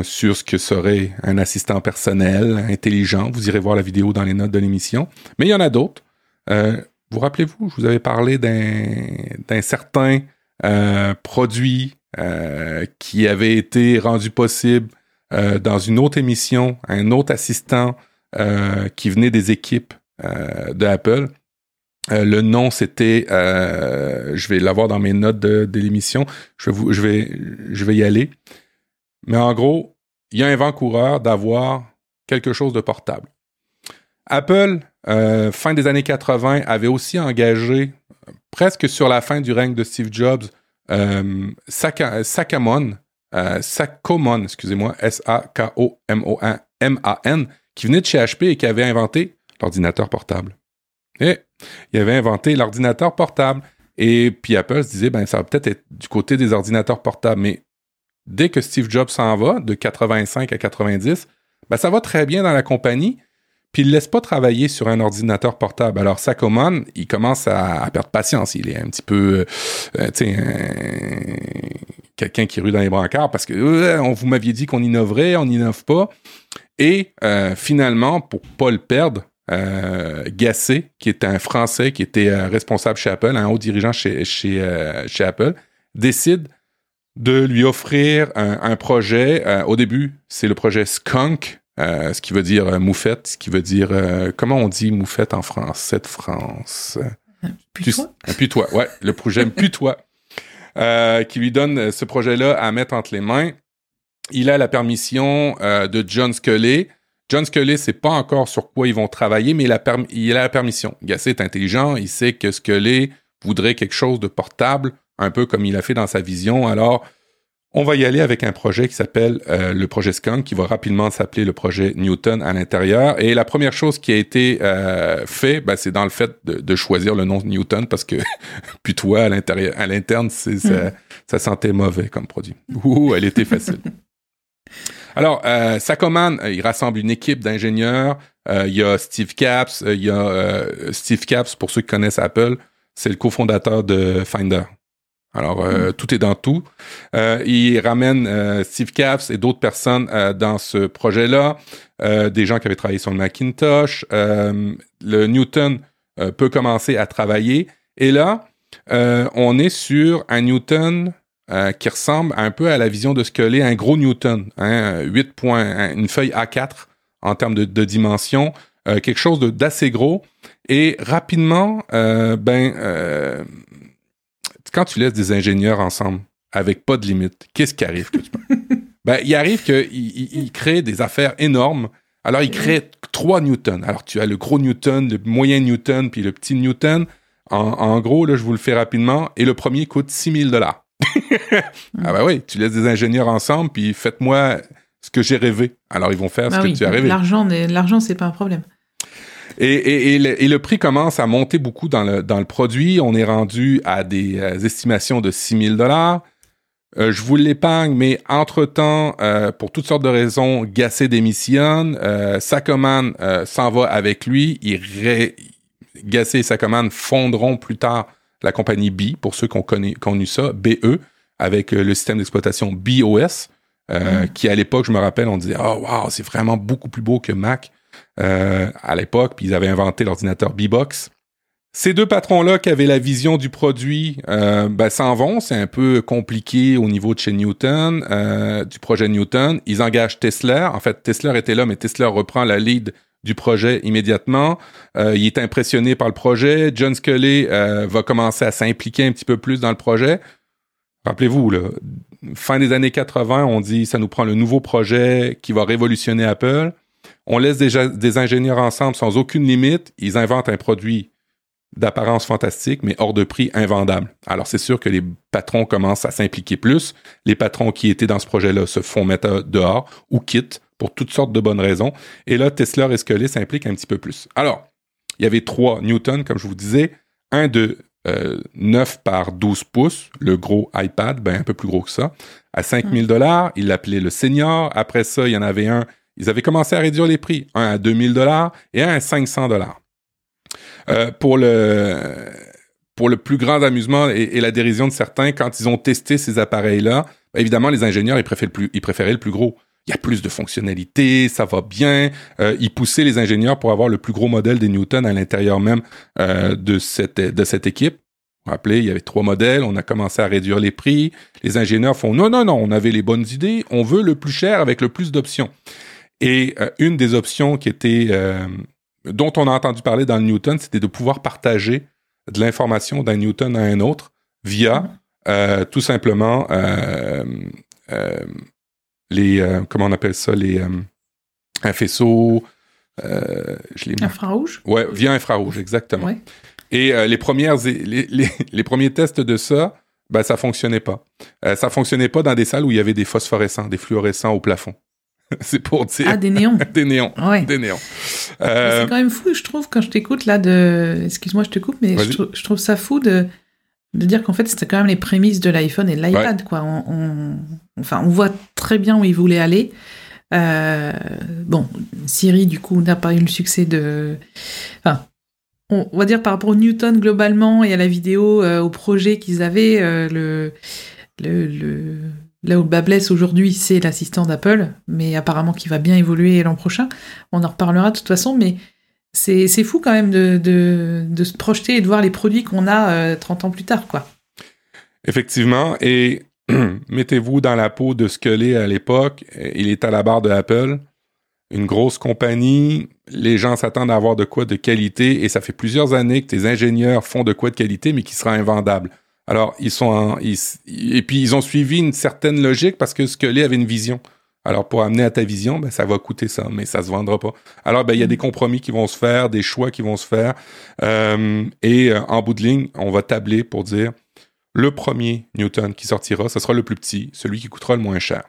sur ce que serait un assistant personnel intelligent. Vous irez voir la vidéo dans les notes de l'émission. Mais il y en a d'autres. vous rappelez-vous, je vous avais parlé d'un certain produit euh, qui avait été rendu possible euh, dans une autre émission, un autre assistant euh, qui venait des équipes d'Apple. le nom, c'était, je vais l'avoir dans mes notes de, l'émission. Je vais, je vais, je vais y aller. Mais en gros, il y a un vent coureur d'avoir quelque chose de portable. Apple, fin des années 80, avait aussi engagé, presque sur la fin du règne de Steve Jobs, euh, Sakamon, euh, Sakomon, excusez-moi, S-A-K-O-M-O-N, qui venait de chez HP et qui avait inventé l'ordinateur portable. Et il avait inventé l'ordinateur portable. Et puis Apple se disait, ben, ça va peut-être être du côté des ordinateurs portables. Mais dès que Steve Jobs s'en va, de 85 à 90, ben, ça va très bien dans la compagnie. Puis il ne laisse pas travailler sur un ordinateur portable. Alors Sakoman, il commence à, perdre patience. Il est un petit peu, euh, tu sais, quelqu'un qui rue dans les brancards parce que euh, on vous m'aviez dit qu'on innoverait, on n'innove pas. Et euh, finalement, pour pas le perdre, Gassé, qui était un Français, qui était responsable chez Apple, un haut dirigeant chez, chez, Apple, décide de lui offrir un projet. au début, c'est le projet Skunk, euh, ce qui veut dire euh, moufette, ce qui veut dire euh, comment on dit moufette en français de France? Putois. Un putois, ouais, le projet *laughs* putois, qui lui donne ce projet-là à mettre entre les mains. Il a la permission de John Scully. John Scully, c'est pas encore sur quoi ils vont travailler, mais il a, il a la permission. Gasset est intelligent, il sait que Scully voudrait quelque chose de portable, un peu comme il a fait dans sa vision. Alors, on va y aller avec un projet qui s'appelle euh, le projet Skunk, qui va rapidement s'appeler le projet Newton à l'intérieur. Et la première chose qui a été euh, fait, ben, c'est dans le fait de, choisir le nom Newton parce que *laughs* puis toi à l'intérieur, à l'interne, c'est, ça, ça, sentait mauvais comme produit. Ouh, elle était facile. *laughs* Alors, euh, Sakoman, il rassemble une équipe d'ingénieurs. Il y a Steve Caps, il y a Steve Caps pour ceux qui connaissent Apple, c'est le cofondateur de Finder. Alors, euh, tout est dans tout. Euh, il ramène euh, Steve Caps et d'autres personnes dans ce projet-là, des gens qui avaient travaillé sur le Macintosh. le Newton peut commencer à travailler. Et là, on est sur un Newton qui ressemble un peu à la vision de ce que l'est un gros Newton, hein, 8 points, une feuille A4 en termes de, de dimension, quelque chose d'assez gros. Et rapidement, ben quand tu laisses des ingénieurs ensemble avec pas de limite, qu'est-ce qui arrive? *laughs* ben, il arrive qu'ils il, créent des affaires énormes. Alors, ils créent trois Newtons. Alors, tu as le gros Newton, le moyen Newton, puis le petit Newton. En, gros, là, je vous le fais rapidement. Et le premier coûte 6000 dollars. *laughs* ah ben oui, tu laisses des ingénieurs ensemble, puis faites-moi ce que j'ai rêvé. Alors, ils vont faire ce bah que tu as rêvé. L'argent, l'argent, c'est pas un problème. Et, le, prix commence à monter beaucoup dans le, dans le produit. On est rendu à des euh, estimations de 6 000 dollars. Euh, je vous l'épargne, mais entre-temps, euh, pour toutes sortes de raisons, Gassé démissionne, euh, Sakoman s'en va avec lui, il Gassé et Sakoman fonderont plus tard la compagnie B, pour ceux qui ont connu ça, BE, avec le système d'exploitation BOS, mm. qui à l'époque, je me rappelle, on disait « Oh wow, c'est vraiment beaucoup plus beau que Mac ». Euh, à l'époque, puis ils avaient inventé l'ordinateur B-Box. Ces deux patrons-là qui avaient la vision du produit euh, ben, s'en vont. C'est un peu compliqué au niveau de chez Newton, euh, du projet Newton. Ils engagent Tesla. En fait, Tesla était là, mais Tesla reprend la lead du projet immédiatement. Il est impressionné par le projet. John Scully va commencer à s'impliquer un petit peu plus dans le projet. Rappelez-vous, fin des années 80, on dit ça nous prend le nouveau projet qui va révolutionner Apple. On laisse déjà des ingénieurs ensemble sans aucune limite. Ils inventent un produit d'apparence fantastique, mais hors de prix invendable. Alors c'est sûr que les patrons commencent à s'impliquer plus. Les patrons qui étaient dans ce projet-là se font mettre dehors ou quittent pour toutes sortes de bonnes raisons. Et là, Tesla et Scully s'impliquent un petit peu plus. Alors, il y avait trois Newton, comme je vous disais, un de 9 euh, par 12 pouces, le gros iPad, ben un peu plus gros que ça, à 5000 dollars. Il l'appelait le senior. Après ça, il y en avait un. Ils avaient commencé à réduire les prix, un à 2000 dollars et un à 500 dollars. Euh, pour le pour le plus grand amusement et, la dérision de certains, quand ils ont testé ces appareils-là, ben, évidemment, les ingénieurs, ils préféraient, le plus, ils préféraient le plus gros. Il y a plus de fonctionnalités, ça va bien. Euh, ils poussaient les ingénieurs pour avoir le plus gros modèle des Newton à l'intérieur même euh, de, cette, de cette équipe. Vous vous rappelez, il y avait trois modèles, on a commencé à réduire les prix. Les ingénieurs font non, non, non, on avait les bonnes idées, on veut le plus cher avec le plus d'options. Et euh, une des options qui était euh, dont on a entendu parler dans le Newton, c'était de pouvoir partager de l'information d'un Newton à un autre via euh, tout simplement les comment on appelle ça les un faisceau je infrarouge? Ouais via infrarouge exactement. Et les premières les, *laughs* les, premiers tests de ça ben ça fonctionnait pas. Ça fonctionnait pas dans des salles où il y avait des phosphorescents des fluorescents au plafond *laughs* c'est pour dire. Ah, des néons. *laughs* des néons. Ouais. Des néons. Euh... C'est quand même fou, je trouve, quand je t'écoute là de. Excuse-moi, je te coupe, mais je, trouve ça fou de, de dire qu'en fait, c'était quand même les prémices de l'iPhone et de l'iPad, quoi. On, Enfin, on voit très bien où ils voulaient aller. Euh... Bon, Siri, du coup, n'a pas eu le succès de. Enfin, on va dire par rapport au Newton globalement et à la vidéo, euh, au projet qu'ils avaient, euh, le, le, le Là où le bas aujourd'hui, c'est l'assistant d'Apple, mais apparemment qui va bien évoluer l'an prochain. On en reparlera de toute façon, mais c'est fou quand même de, se projeter et de voir les produits qu'on a 30 euh, ans plus tard, quoi. Effectivement, et *clears throat* mettez-vous dans la peau de ce que l'est à l'époque. Il est à la barre de Apple, une grosse compagnie. Les gens s'attendent à avoir de quoi de qualité, et ça fait plusieurs années que tes ingénieurs font de quoi de qualité, mais qui sera invendable. Alors, ils sont et puis ils ont suivi une certaine logique parce que Scully avait une vision. Alors, pour amener à ta vision, ben, ça va coûter ça, mais ça se vendra pas. Alors, ben, il y a des compromis qui vont se faire, des choix qui vont se faire. Euh, et euh, en bout de ligne, on va tabler pour dire le premier Newton qui sortira, ce sera le plus petit, celui qui coûtera le moins cher.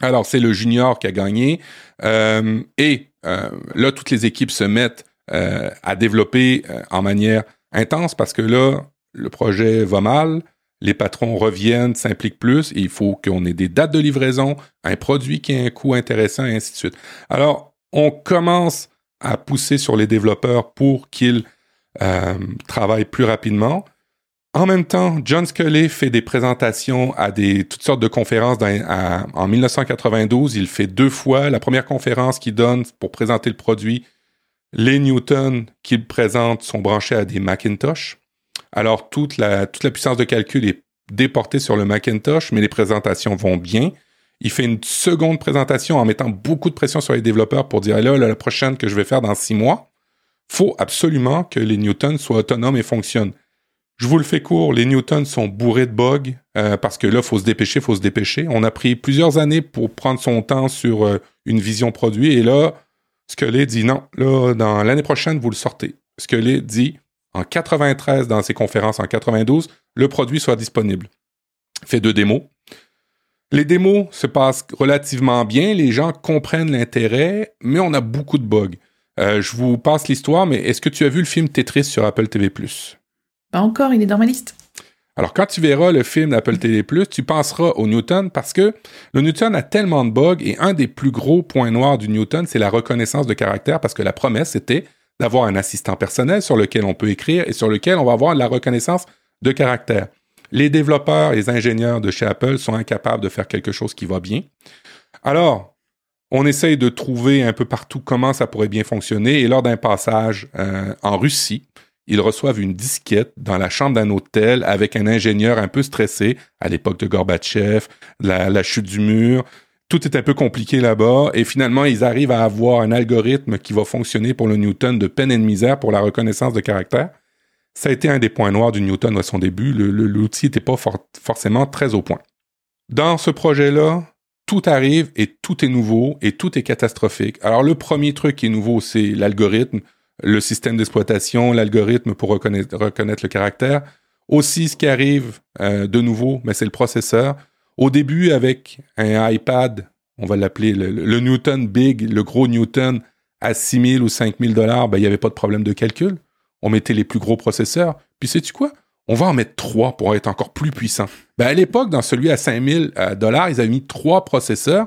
Alors, c'est le junior qui a gagné. Euh, et là, toutes les équipes se mettent à développer en manière intense parce que là, le projet va mal, les patrons reviennent, s'impliquent plus, il faut qu'on ait des dates de livraison, un produit qui a un coût intéressant, et ainsi de suite. Alors, on commence à pousser sur les développeurs pour qu'ils euh, travaillent plus rapidement. En même temps, John Scully fait des présentations à des toutes sortes de conférences. en 1992, il fait deux fois. La première conférence qu'il donne pour présenter le produit, les Newton qu'il présente sont branchés à des Macintosh. Alors, toute la, puissance de calcul est déportée sur le Macintosh, mais les présentations vont bien. Il fait une seconde présentation en mettant beaucoup de pression sur les développeurs pour dire là, la prochaine que je vais faire dans six mois, faut absolument que les Newtons soient autonomes et fonctionnent. Je vous le fais court, les Newtons sont bourrés de bugs euh, parce que là, faut se dépêcher, faut se dépêcher. On a pris plusieurs années pour prendre son temps sur euh, une vision produit et là, Scully dit non, là, dans l'année prochaine, vous le sortez. Scully dit en 93 dans ses conférences en 92, le produit soit disponible. Fait deux démos. Les démos se passent relativement bien, les gens comprennent l'intérêt, mais on a beaucoup de bugs. Euh, je vous passe l'histoire, mais est-ce que tu as vu le film Tetris sur Apple TV ⁇ Pas encore, il est dans ma liste. Alors, quand tu verras le film d'Apple TV+, tu penseras au Newton parce que le Newton a tellement de bugs et un des plus gros points noirs du Newton, c'est la reconnaissance de caractère parce que la promesse était d'avoir un assistant personnel sur lequel on peut écrire et sur lequel on va avoir la reconnaissance de caractère. Les développeurs et les ingénieurs de chez Apple sont incapables de faire quelque chose qui va bien. Alors, on essaye de trouver un peu partout comment ça pourrait bien fonctionner et lors d'un passage euh, en Russie, ils reçoivent une disquette dans la chambre d'un hôtel avec un ingénieur un peu stressé, à l'époque de Gorbatchev, la chute du mur. Tout est un peu compliqué là-bas. Et finalement, ils arrivent à avoir un algorithme qui va fonctionner pour le Newton de peine et de misère pour la reconnaissance de caractère. Ça a été un des points noirs du Newton à son début. L'outil n'était pas forcément très au point. Dans ce projet-là, tout arrive et tout est nouveau et tout est catastrophique. Alors le premier truc qui est nouveau, c'est l'algorithme, le système d'exploitation, l'algorithme pour reconnaître, le caractère. Aussi, ce qui arrive euh, de nouveau, mais c'est le processeur. Au début, avec un iPad, on va l'appeler le, Newton Big, le gros Newton, à 6 000 ou 5 000 dollars, ben, il n'y avait pas de problème de calcul. On mettait les plus gros processeurs. Puis sais-tu quoi? On va en mettre trois pour être encore plus puissant. Ben, à l'époque, dans celui à 5 000 euh, dollars, ils avaient mis trois processeurs.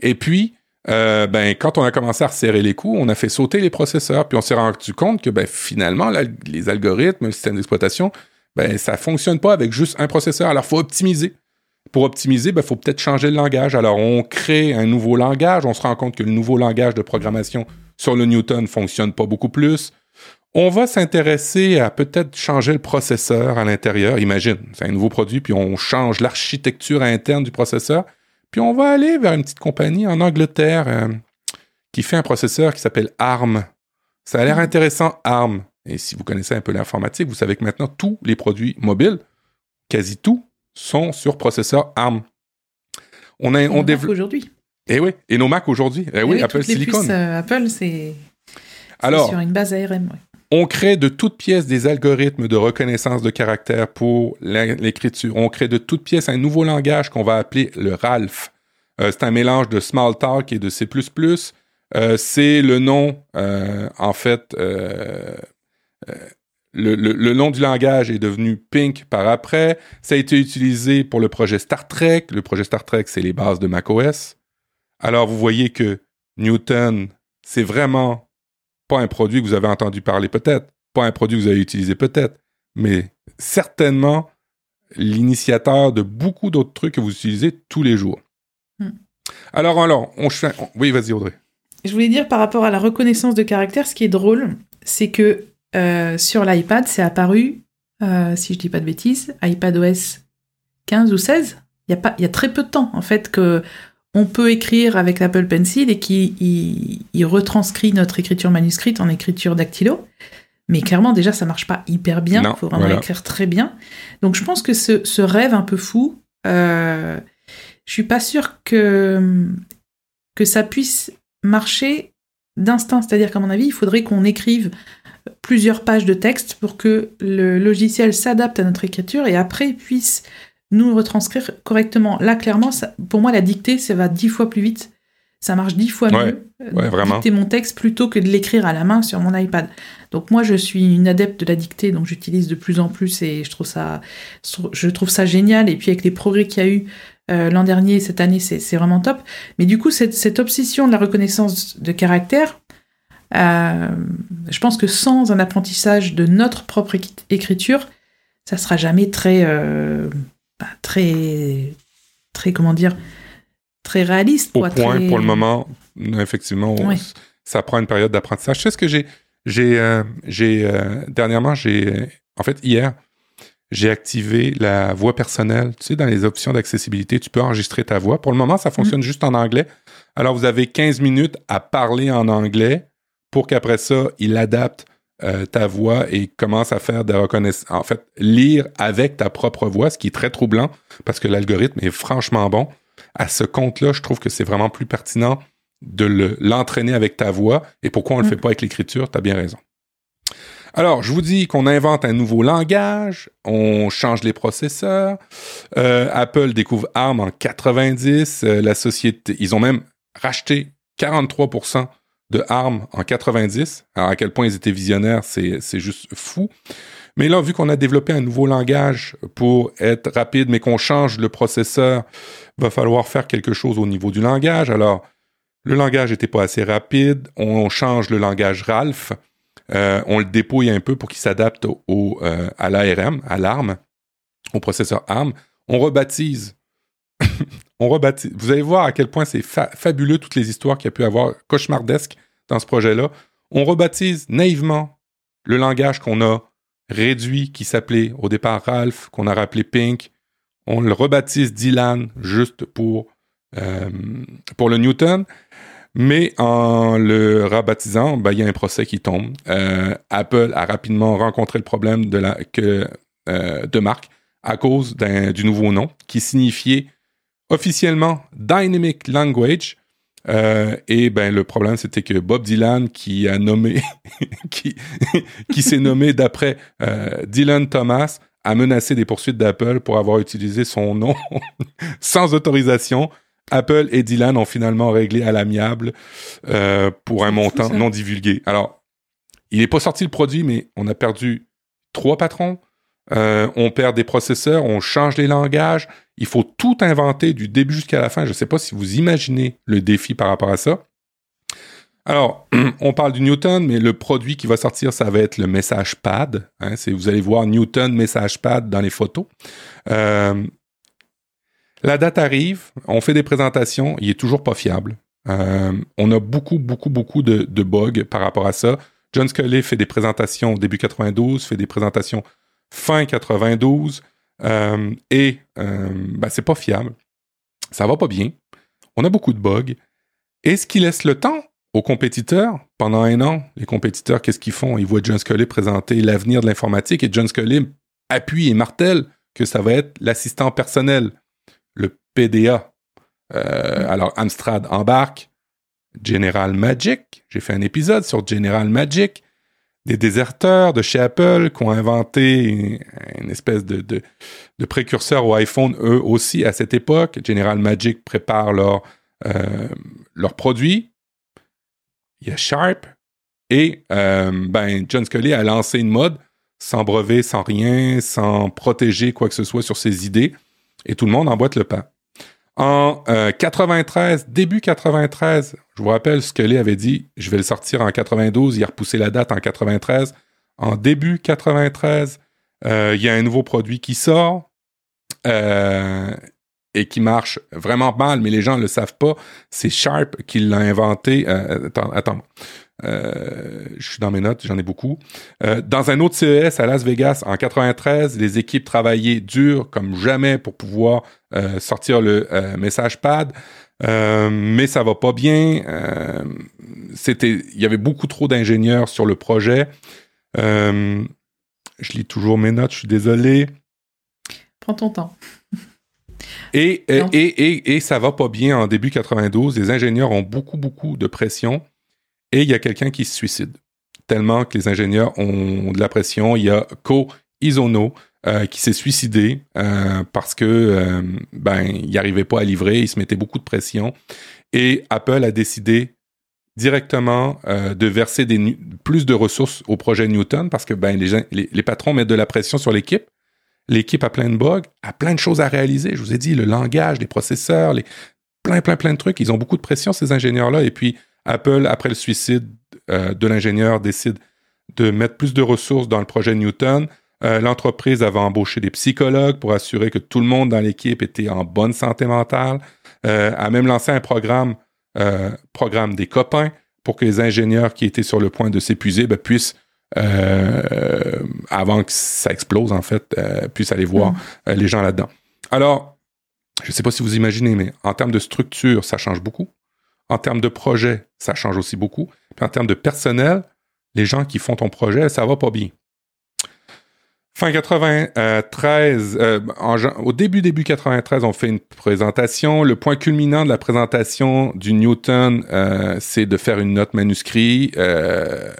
Et puis, euh, ben, quand on a commencé à resserrer les coûts, on a fait sauter les processeurs. Puis on s'est rendu compte que ben, finalement, les algorithmes, le système d'exploitation, ben, ça fonctionne pas avec juste un processeur. Alors, il faut optimiser pour optimiser, il ben, faut peut-être changer le langage. Alors, on crée un nouveau langage. On se rend compte que le nouveau langage de programmation sur le Newton fonctionne pas beaucoup plus. On va s'intéresser à peut-être changer le processeur à l'intérieur. Imagine, c'est un nouveau produit, puis on change l'architecture interne du processeur. Puis on va aller vers une petite compagnie en Angleterre euh, qui fait un processeur qui s'appelle ARM. Ça a l'air intéressant, ARM. Et si vous connaissez un peu l'informatique, vous savez que maintenant tous les produits mobiles, quasi tout, sont sur processeur ARM. On a, on développe aujourd'hui. Eh oui, et nos Mac aujourd'hui. Eh, eh oui, Apple Silicon. Euh, Apple, c'est sur une base ARM. On crée de toutes pièces des algorithmes de reconnaissance de caractère pour l'écriture. On crée de toutes pièces un nouveau langage qu'on va appeler le RALPH. Euh, c'est un mélange de Smalltalk et de C++. Euh, c'est le nom, en fait, le, nom du langage est devenu Pink par après. Ça a été utilisé pour le projet Star Trek. Le projet Star Trek, c'est les bases de macOS. Alors, vous voyez que Newton, c'est vraiment pas un produit que vous avez entendu parler peut-être, pas un produit que vous avez utilisé peut-être, mais certainement l'initiateur de beaucoup d'autres trucs que vous utilisez tous les jours. Hmm. Alors, alors, on, oui, vas-y Audrey. Je voulais dire par rapport à la reconnaissance de caractère, ce qui est drôle, c'est que euh, sur l'iPad, c'est apparu, euh, si je dis pas de bêtises, iPadOS 15 ou 16. Il y, a pas, il y a très peu de temps, en fait, que on peut écrire avec l'Apple Pencil et qui il, retranscrit notre écriture manuscrite en écriture dactylo. Mais clairement, déjà, ça marche pas hyper bien. Il faut vraiment écrire très bien. Donc, je pense que ce, rêve un peu fou, euh, je suis pas sûre que, que ça puisse marcher d'instinct. C'est-à-dire qu'à mon avis, il faudrait qu'on écrive plusieurs pages de texte pour que le logiciel s'adapte à notre écriture et après puisse nous retranscrire correctement. Là, clairement, pour moi, la dictée, ça va dix fois plus vite. Ça marche dix fois mieux ouais, vraiment. dicter mon texte plutôt que de l'écrire à la main sur mon iPad. Donc moi, je suis une adepte de la dictée, donc j'utilise de plus en plus et je trouve ça, je trouve ça génial. Et puis avec les progrès qu'il y a eu euh, l'an dernier, cette année, c'est vraiment top. Mais du coup, cette, cette obsession de la reconnaissance de caractère, euh, je pense que sans un apprentissage de notre propre écriture, ça sera jamais très, euh, bah, très, très, comment dire, très réaliste. Au point, pour le moment, effectivement, ça prend une période d'apprentissage. Tu sais ce que j'ai, j'ai, euh, j'ai dernièrement, j'ai, en fait, hier, j'ai activé la voix personnelle. Tu sais, dans les options d'accessibilité, tu peux enregistrer ta voix. Pour le moment, ça fonctionne mm. juste en anglais. Alors, vous avez 15 minutes à parler en anglais pour qu'après ça, il adapte euh, ta voix et commence à faire des reconnaissances. En fait, lire avec ta propre voix, ce qui est très troublant parce que l'algorithme est franchement bon. À ce compte-là, je trouve que c'est vraiment plus pertinent de l'entraîner avec ta voix. Et pourquoi on ne le mm. fait pas avec l'écriture? Tu as bien raison. Alors, je vous dis qu'on invente un nouveau langage, on change les processeurs. Euh, Apple découvre ARM en 90. Euh, la société, ils ont même racheté 43% de ARM en 90. Alors à quel point ils étaient visionnaires, c'est juste fou. Mais là, vu qu'on a développé un nouveau langage pour être rapide, mais qu'on change le processeur, va falloir faire quelque chose au niveau du langage. Alors, le langage n'était pas assez rapide. On change le langage Ralph. Euh, on le dépouille un peu pour qu'il s'adapte euh, à l'ARM, à l'ARM, au processeur ARM. On rebaptise on rebâtit. Vous allez voir à quel point c'est fabuleux toutes les histoires qu'il y a pu avoir cauchemardesques dans ce projet-là. On rebaptise naïvement le langage qu'on a réduit qui s'appelait au départ Ralph, qu'on a rappelé Pink. On le rebaptise Dylan juste pour, euh, le Newton. Mais en le rebaptisant, ben, il y a un procès qui tombe. Euh, Apple a rapidement rencontré le problème de, la, euh, de marque à cause du nouveau nom qui signifiait officiellement Dynamic Language. Euh, et ben le problème c'était que Bob Dylan qui a nommé *laughs* qui *laughs* qui s'est nommé d'après euh, Dylan Thomas a menacé des poursuites d'Apple pour avoir utilisé son nom *laughs* sans autorisation. Apple et Dylan ont finalement réglé à l'amiable euh, pour un montant non divulgué. Alors, il n'est pas sorti le produit, mais on a perdu trois patrons, on perd des processeurs, on change les langages. Il faut tout inventer du début jusqu'à la fin. Je ne sais pas si vous imaginez le défi par rapport à ça. Alors, *clears throat* on parle du Newton, mais le produit qui va sortir, ça va être le message pad. Hein. vous allez voir Newton message pad dans les photos. Euh, la date arrive, on fait des présentations, il est toujours pas fiable. Euh, on a beaucoup, beaucoup, beaucoup de, bugs par rapport à ça. John Scully fait des présentations début 92, fait des présentations fin 92 euh, et euh, ben, c'est pas fiable. Ça va pas bien. On a beaucoup de bugs. Et ce qui laisse le temps aux compétiteurs pendant un an, les compétiteurs, qu'est-ce qu'ils font? Ils voient John Scully présenter l'avenir de l'informatique et John Scully appuie et martèle que ça va être l'assistant personnel, le PDA. Euh, alors Amstrad embarque, General Magic, j'ai fait un épisode sur General Magic, des déserteurs de chez Apple qui ont inventé une, espèce de, précurseur au iPhone, eux aussi, à cette époque. General Magic prépare leurs euh, leur produits. Il y a Sharp. Et euh, ben, John Scully a lancé une mode sans brevet, sans rien, sans protéger quoi que ce soit sur ses idées. Et tout le monde emboîte le pas. En 93, euh, début 93, je vous rappelle, ce que Scully avait dit, je vais le sortir en 92, il a repoussé la date en 93. En début 93, euh, il y a un nouveau produit qui sort euh, et qui marche vraiment mal, mais les gens ne le savent pas. C'est Sharp qui l'a inventé. attends, attends. Euh, je suis dans mes notes, j'en ai beaucoup. Euh, dans un autre CES à Las Vegas en 93, les équipes travaillaient dur comme jamais pour pouvoir euh, sortir le message pad. mais ça va pas bien. C'était, il y avait beaucoup trop d'ingénieurs sur le projet. je lis toujours mes notes, je suis désolé. Prends ton temps. *laughs* Et, et, et, et, ça va pas bien en début 92. Les ingénieurs ont beaucoup, beaucoup de pression. Et il y a quelqu'un qui se suicide. Tellement que les ingénieurs ont de la pression. Il y a Ko Isono euh, qui s'est suicidé euh, parce que euh, ben il n'arrivait pas à livrer, il se mettait beaucoup de pression. Et Apple a décidé directement de verser plus de ressources au projet Newton parce que ben, les, les, patrons mettent de la pression sur l'équipe. L'équipe a plein de bugs, a plein de choses à réaliser. Je vous ai dit, le langage, les processeurs, les, plein, plein, plein de trucs. Ils ont beaucoup de pression, ces ingénieurs-là. Et puis, Apple, après le suicide euh, de l'ingénieur, décide de mettre plus de ressources dans le projet Newton. Euh, l'entreprise avait embauché des psychologues pour assurer que tout le monde dans l'équipe était en bonne santé mentale. Euh, a même lancé un programme, programme des copains, pour que les ingénieurs qui étaient sur le point de s'épuiser ben, puissent avant que ça explose, en fait, puissent aller voir mm. les gens là-dedans. Alors, je ne sais pas si vous imaginez, mais en termes de structure, ça change beaucoup. En termes de projet, ça change aussi beaucoup. Puis en termes de personnel, les gens qui font ton projet, ça va pas bien. Fin 93, euh, au début début 93, on fait une présentation. Le point culminant de la présentation du Newton, euh, c'est de faire une note manuscrit, euh,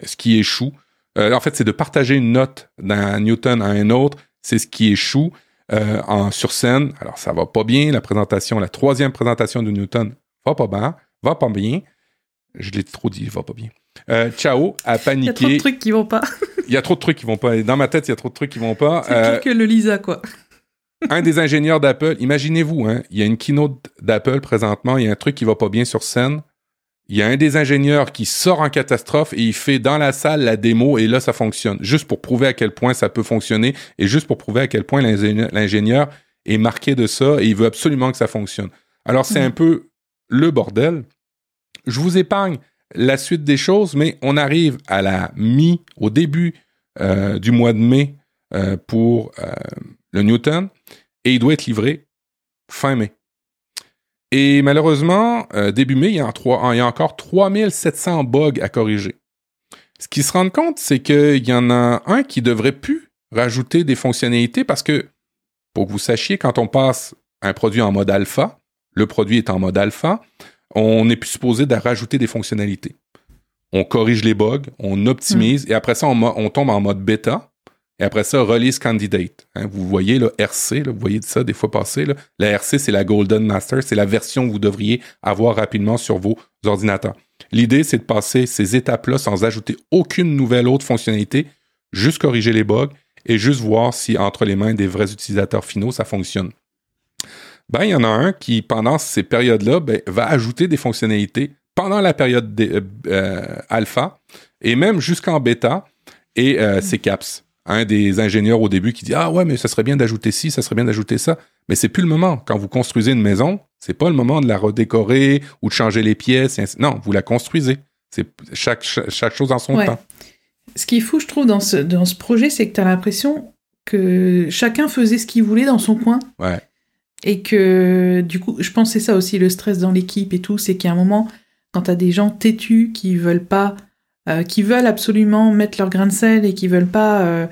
ce qui échoue. en fait, c'est de partager une note d'un Newton à un autre. C'est ce qui échoue en sur scène. Alors, ça va pas bien. La présentation, la troisième présentation de Newton va pas bien, va pas bien. Je l'ai trop dit, va pas bien. Euh, ciao, a *laughs* paniqué. Il y a trop de trucs qui vont pas. *laughs* Il y a trop de trucs qui vont pas. Dans ma tête, il y a trop de trucs qui vont pas. C'est euh, que le Lisa, quoi. un des ingénieurs d'Apple, imaginez-vous, hein, il y a une keynote d'Apple présentement, il y a un truc qui va pas bien sur scène. Il y a un des ingénieurs qui sort en catastrophe et il fait dans la salle la démo et là ça fonctionne. Juste pour prouver à quel point ça peut fonctionner et juste pour prouver à quel point l'ingénieur est marqué de ça et il veut absolument que ça fonctionne. Alors c'est mm. un peu le bordel. Je vous épargne la suite des choses, mais on arrive à la mi, au début du mois de mai pour le Newton et il doit être livré fin mai. Et malheureusement, début mai, il y, a il y a encore 3700 bugs à corriger. Ce qu'ils se rendent compte, c'est qu'il y en a un qui devrait plus rajouter des fonctionnalités parce que, pour que vous sachiez, quand on passe un produit en mode alpha, le produit est en mode alpha, on plus supposé de rajouter des fonctionnalités. On corrige les bugs, on optimise, et après ça, on, tombe en mode bêta. Et après ça, release candidate. Hein, vous voyez le RC, vous voyez ça des fois passer. La RC, c'est la Golden Master, c'est la version que vous devriez avoir rapidement sur vos ordinateurs. L'idée, c'est de passer ces étapes-là sans ajouter aucune nouvelle autre fonctionnalité, juste corriger les bugs et juste voir si entre les mains des vrais utilisateurs finaux, ça fonctionne. Ben, il y en a un qui, pendant ces périodes-là, ben, va ajouter des fonctionnalités pendant la période euh, euh, alpha et même jusqu'en bêta, et euh, c'est CAPS. Un des ingénieurs au début qui dit Ah ouais, mais ça serait bien d'ajouter ci, ça serait bien d'ajouter ça. Mais c'est plus le moment. Quand vous construisez une maison, c'est pas le moment de la redécorer ou de changer les pièces. Non, vous la construisez. C'est chaque, chaque, chose en son temps. Ce qui est fou, je trouve, dans ce, dans ce projet, c'est que tu as l'impression que chacun faisait ce qu'il voulait dans son coin. Ouais. Et que, du coup, je pense que c'est ça aussi le stress dans l'équipe et tout, c'est qu'il un moment, quand tu as des gens têtus qui veulent pas, euh, qui veulent absolument mettre leur grain de sel et qui veulent pas euh,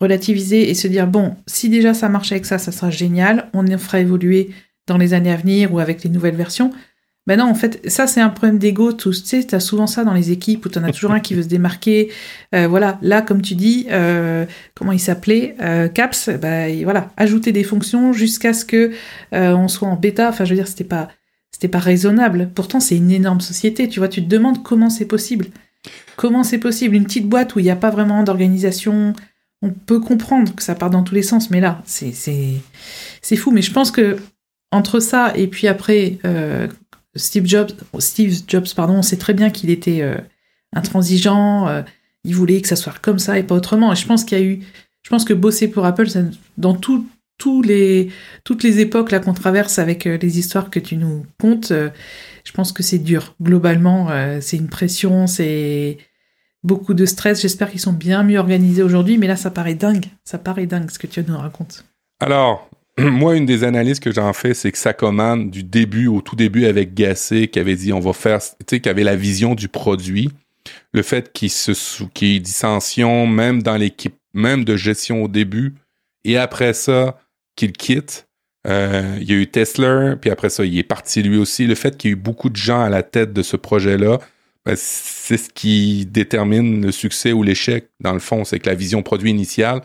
relativiser et se dire, bon, si déjà ça marche avec ça, ça sera génial, on en fera évoluer dans les années à venir ou avec les nouvelles versions. Ben non, en fait, ça c'est un problème d'ego. Tu sais, t'as souvent ça dans les équipes où t'en as toujours un qui veut se démarquer. Euh, voilà, là, comme tu dis, euh, comment il s'appelait, euh, Caps. Ben voilà, ajouter des fonctions jusqu'à ce que on soit en bêta. Enfin, je veux dire, c'était pas, c'était pas raisonnable. Pourtant, c'est une énorme société. Tu vois, tu te demandes comment c'est possible. Comment c'est possible? Une petite boîte où il n'y a pas vraiment d'organisation. On peut comprendre que ça part dans tous les sens, mais là, c'est c'est fou. Mais je pense que entre ça et puis après, euh, Steve Jobs, Steve Jobs, pardon, on sait très bien qu'il était euh, intransigeant. Euh, il voulait que ça soit comme ça et pas autrement. Et je pense qu'il y a eu, je pense que bosser pour Apple, dans les, toutes les époques qu'on traverse avec les histoires que tu nous contes, je pense que c'est dur. Globalement, c'est une pression, c'est beaucoup de stress. J'espère qu'ils sont bien mieux organisés aujourd'hui, mais là, ça paraît dingue. Ça paraît dingue ce que tu nous racontes. Alors, *clears throat* moi, une des analyses que j'en fais, c'est que ça commande du début au tout début avec Gassé, qui avait dit on va faire, tu sais, qui avait la vision du produit, le fait qu'il se qu'il y ait dissension même dans l'équipe, même de gestion au début, et après ça, qu'il quitte. Euh, il y a eu Tesla, puis après ça, il est parti lui aussi. Le fait qu'il y ait eu beaucoup de gens à la tête de ce projet-là, ben, c'est ce qui détermine le succès ou l'échec, dans le fond. C'est que la vision produit initiale,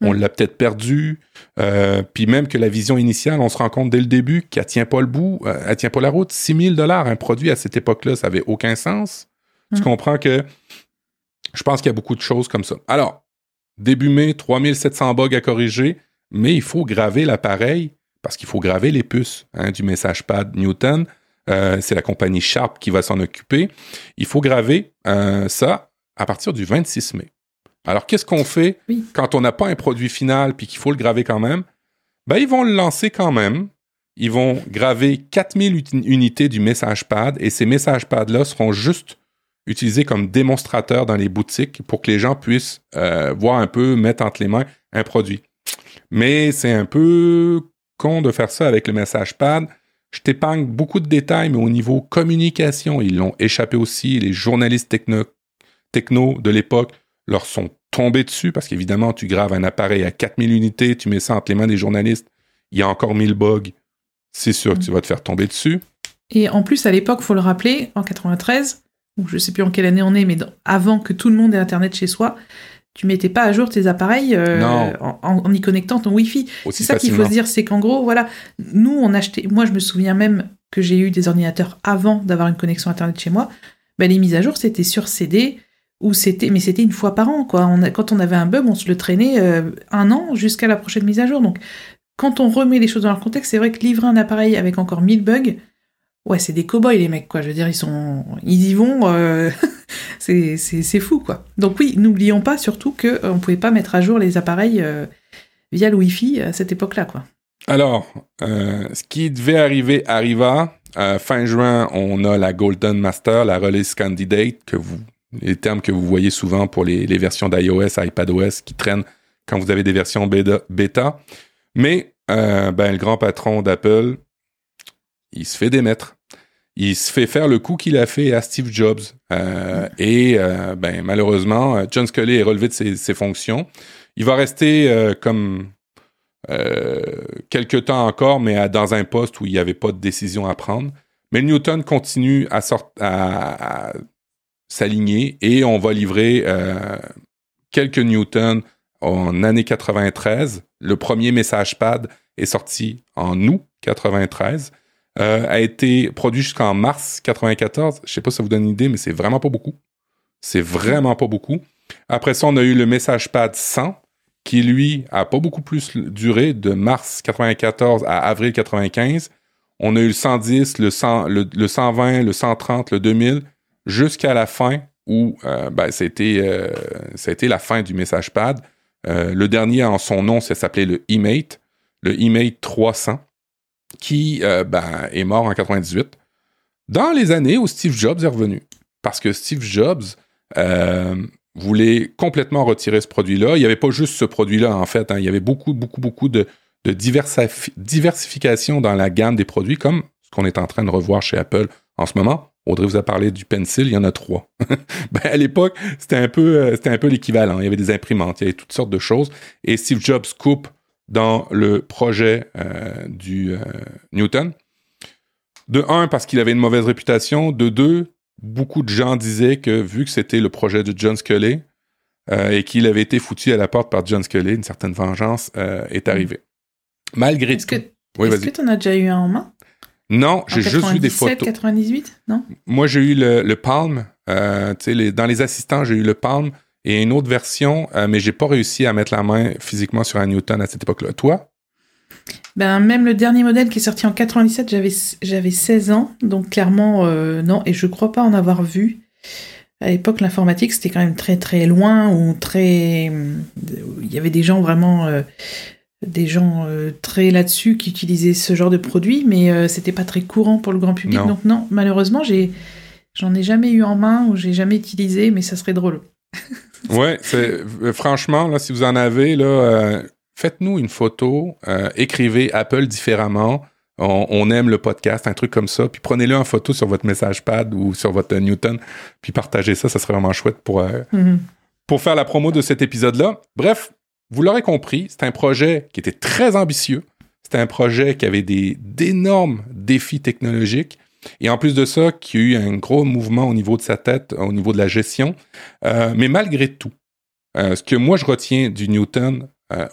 on mm. l'a peut-être perdu. Euh, puis même que la vision initiale, on se rend compte dès le début qu'elle tient pas le bout, euh, elle tient pas la route. 6 000 dollars un produit à cette époque-là, ça avait aucun sens. Tu mm. comprends que je pense qu'il y a beaucoup de choses comme ça. Alors, début mai, 3700 bugs à corriger, mais il faut graver l'appareil parce qu'il faut graver les puces hein, du message pad Newton. Euh, c'est la compagnie Sharp qui va s'en occuper. Il faut graver ça à partir du 26 mai. Alors, qu'est-ce qu'on fait quand on n'a pas un produit final puis qu'il faut le graver quand même? Ben, ils vont le lancer quand même. Ils vont graver 4000 unités du message pad et ces message pads-là seront juste utilisés comme démonstrateurs dans les boutiques pour que les gens puissent euh, voir un peu, mettre entre les mains un produit. Mais c'est un peu con de faire ça avec le message pad. Je t'épargne beaucoup de détails, mais au niveau communication, ils l'ont échappé aussi. Les journalistes techno, techno de l'époque leur sont tombés dessus parce qu'évidemment, tu graves un appareil à 4000 unités, tu mets ça entre les mains des journalistes, il y a encore 1000 bugs, c'est sûr que tu vas te faire tomber dessus. Et en plus, à l'époque, faut le rappeler, en 93, ou je sais plus en quelle année on est, mais avant que tout le monde ait Internet chez soi, tu mettais pas à jour tes appareils euh, en, y connectant ton Wi-Fi. C'est ça qu'il faut se dire, c'est qu'en gros, voilà, nous, on achetait, moi je me souviens même que j'ai eu des ordinateurs avant d'avoir une connexion Internet chez moi, ben, les mises à jour, c'était sur CD, ou c'était, mais c'était une fois par an, quoi. Quand on avait un bug, on se le traînait euh, un an jusqu'à la prochaine mise à jour. Donc, quand on remet les choses dans leur contexte, c'est vrai que livrer un appareil avec encore 1000 bugs, ouais, c'est des cow-boys, les mecs, quoi. Je veux dire, ils sont, ils y vont, euh, *laughs* c'est, fou, quoi. Donc oui, n'oublions pas surtout que euh, on pouvait pas mettre à jour les appareils via le Wi-Fi à cette époque-là, quoi. Alors, ce qui devait arriver arriva. fin juin, on a la Golden Master, la release candidate que vous les termes que vous voyez souvent pour les, versions d'iOS, iPadOS qui traînent quand vous avez des versions bêta. Mais euh, ben, le grand patron d'Apple, il se fait démettre. Il se fait faire le coup qu'il a fait à Steve Jobs. Euh, et euh, ben, malheureusement, John Scully est relevé de ses, fonctions. Il va rester comme quelques temps encore, mais dans un poste où il n'y avait pas de décision à prendre. Mais Newton continue à, à, s'aligner et on va livrer quelques Newton en année 93. Le premier message pad est sorti en août 93. Euh, a été produit jusqu'en mars 94. Je sais pas si ça vous donne une idée, mais c'est vraiment pas beaucoup. C'est vraiment pas beaucoup. Après ça, on a eu le message pad 100, qui lui a pas beaucoup plus duré, de mars 94 à avril 95. On a eu le 110, le, 100, le, 120, le 130, le 2000, jusqu'à la fin où euh, ben, c'était, euh, été la fin du message pad. Euh, le dernier en son nom, ça s'appelait le eMate, le eMate 300, qui ben, est mort en 98, dans les années où Steve Jobs est revenu. Parce que Steve Jobs voulait complètement retirer ce produit-là. Il n'y avait pas juste ce produit-là, en fait. Hein. Il y avait beaucoup, beaucoup, beaucoup de diversification dans la gamme des produits, comme ce qu'on est en train de revoir chez Apple en ce moment. Audrey vous a parlé du pencil, il y en a trois. *laughs* ben, à l'époque, c'était un peu, euh, c'était un peu l'équivalent. Il y avait des imprimantes, il y avait toutes sortes de choses. Et Steve Jobs coupe dans le projet euh, du euh, Newton. De un, parce qu'il avait une mauvaise réputation. De deux, beaucoup de gens disaient que vu que c'était le projet de John Scully et qu'il avait été foutu à la porte par John Scully, une certaine vengeance est arrivée. Malgré tout. Est-ce que tu en as déjà eu un en main? Non, j'ai juste vu des photos. 98, non? Moi, j'ai eu le, Palm. Euh, les, dans les assistants, j'ai eu le Palm et une autre version, euh, mais j'ai pas réussi à mettre la main physiquement sur un Newton à cette époque-là. Toi? Ben, même le dernier modèle qui est sorti en 97, j'avais, j'avais 16 ans, donc clairement, euh, non, et je crois pas en avoir vu. À l'époque, l'informatique, c'était quand même très très loin, ou très... Il y avait des gens vraiment euh, des gens euh, très là-dessus qui utilisaient ce genre de produit, mais euh, c'était pas très courant pour le grand public. Donc non, malheureusement, j'ai j'en ai jamais eu en main ou j'ai jamais utilisé, mais ça serait drôle. *laughs* ouais, c'est euh, franchement là, si vous en avez là, faites-nous une photo, écrivez Apple différemment. On, aime le podcast, un truc comme ça, puis prenez-le en photo sur votre message pad ou sur votre Newton, puis partagez ça, ça serait vraiment chouette pour, mm-hmm. pour faire la promo de cet épisode-là. Bref, vous l'aurez compris, c'est un projet qui était très ambitieux. C'était un projet qui avait d'énormes défis technologiques. Et en plus de ça, qui a eu un gros mouvement au niveau de sa tête, au niveau de la gestion. Euh, mais malgré tout, euh, ce que moi je retiens du Newton, euh,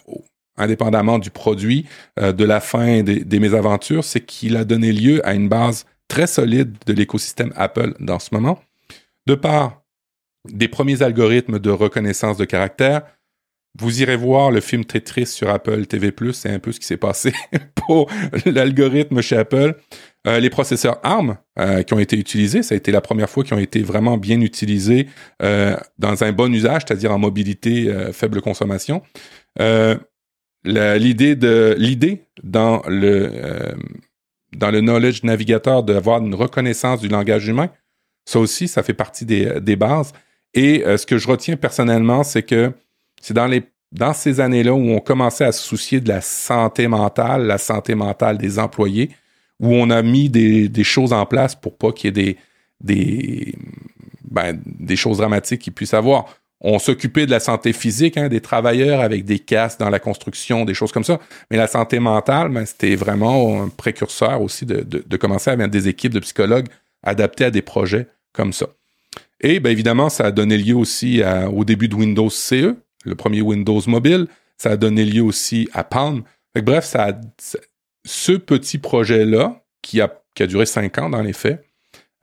indépendamment du produit, de la fin des, des mésaventures, c'est qu'il a donné lieu à une base très solide de l'écosystème Apple dans ce moment. De par des premiers algorithmes de reconnaissance de caractère, vous irez voir le film Tetris sur Apple TV+, c'est un peu ce qui s'est passé *laughs* pour l'algorithme chez Apple. Euh, les processeurs ARM euh, qui ont été utilisés, ça a été la première fois qu'ils ont été vraiment bien utilisés euh, dans un bon usage, c'est-à-dire en mobilité faible consommation. l'idée de l'idée dans le dans le knowledge navigateur d'avoir une reconnaissance du langage humain, ça aussi, ça fait partie des, des bases. Et ce que je retiens personnellement, c'est que c'est dans les dans ces années-là où on commençait à se soucier de la santé mentale, la santé mentale des employés, où on a mis des, choses en place pour pas qu'il y ait des, des, ben, des choses dramatiques qu'ils puissent avoir. On s'occupait de la santé physique hein, des travailleurs avec des casques dans la construction, des choses comme ça. Mais la santé mentale, ben, c'était vraiment un précurseur aussi de, de, commencer à mettre des équipes de psychologues adaptées à des projets comme ça. Et bien évidemment, ça a donné lieu aussi au début de Windows CE, le premier Windows mobile. Ça a donné lieu aussi à Palm. bref, ça ce petit projet-là, qui a, qui a duré cinq ans dans les faits,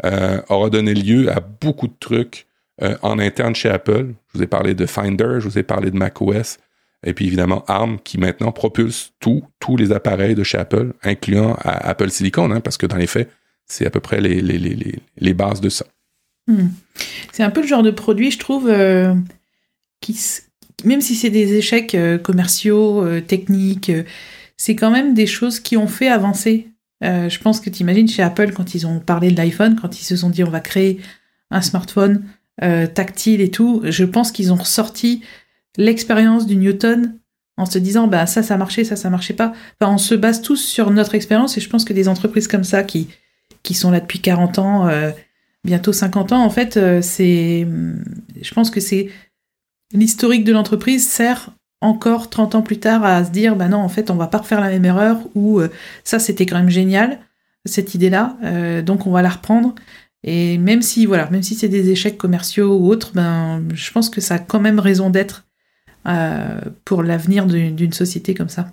euh, aura donné lieu à beaucoup de trucs euh, en interne chez Apple. Je vous ai parlé de Finder, je vous ai parlé de macOS, et puis évidemment ARM qui maintenant propulse tous les appareils de chez Apple, incluant Apple Silicon, hein, parce que dans les faits, c'est à peu près les, les, les, les bases de ça. Hmm. C'est un peu le genre de produit, je trouve, euh, qui, même si c'est des échecs euh, commerciaux, euh, techniques, euh, c'est quand même des choses qui ont fait avancer. je pense que tu imagines chez Apple, quand ils ont parlé de l'iPhone, quand ils se sont dit on va créer un smartphone tactile et tout. Je pense qu'ils ont ressorti l'expérience du Newton en se disant bah ça ça marchait ça ça marchait pas on se base tous sur notre expérience et je pense que des entreprises comme ça qui qui sont là depuis 40 ans bientôt 50 ans en fait c'est je pense que c'est l'historique de l'entreprise sert encore 30 ans plus tard à se dire bah non en fait on va pas refaire la même erreur ou euh, ça c'était quand même génial cette idée là euh, donc on va la reprendre. Et même si voilà même si c'est des échecs commerciaux ou autres ben je pense que ça a quand même raison d'être euh, pour l'avenir d'une société comme ça.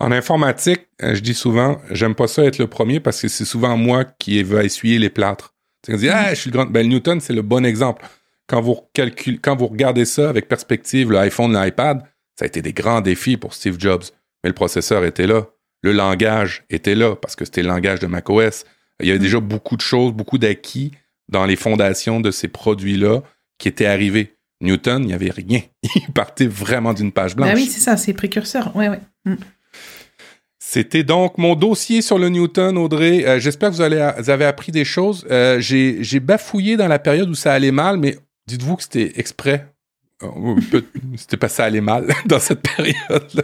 En informatique je dis souvent j'aime pas ça être le premier parce que c'est souvent moi qui va essuyer les plâtres. Tu dis ah je suis le grand ben Newton c'est le bon exemple quand vous calculez quand vous regardez ça avec perspective l'iPhone l'iPad ça a été des grands défis pour Steve Jobs, mais le processeur était là. Le langage était là parce que c'était le langage de macOS. Il y avait déjà beaucoup de choses, beaucoup d'acquis dans les fondations de ces produits-là qui étaient arrivés. Newton, il n'y avait rien. *laughs* Il partait vraiment d'une page blanche. Ah oui, c'est ça, c'est précurseur. Ouais, ouais. Mm. C'était donc mon dossier sur le Newton, Audrey. Euh, j'espère que vous, avez appris des choses. Euh, j'ai bafouillé dans la période où ça allait mal, mais dites-vous que c'était exprès *laughs* c'était pas ça allait mal *laughs* dans cette période-là.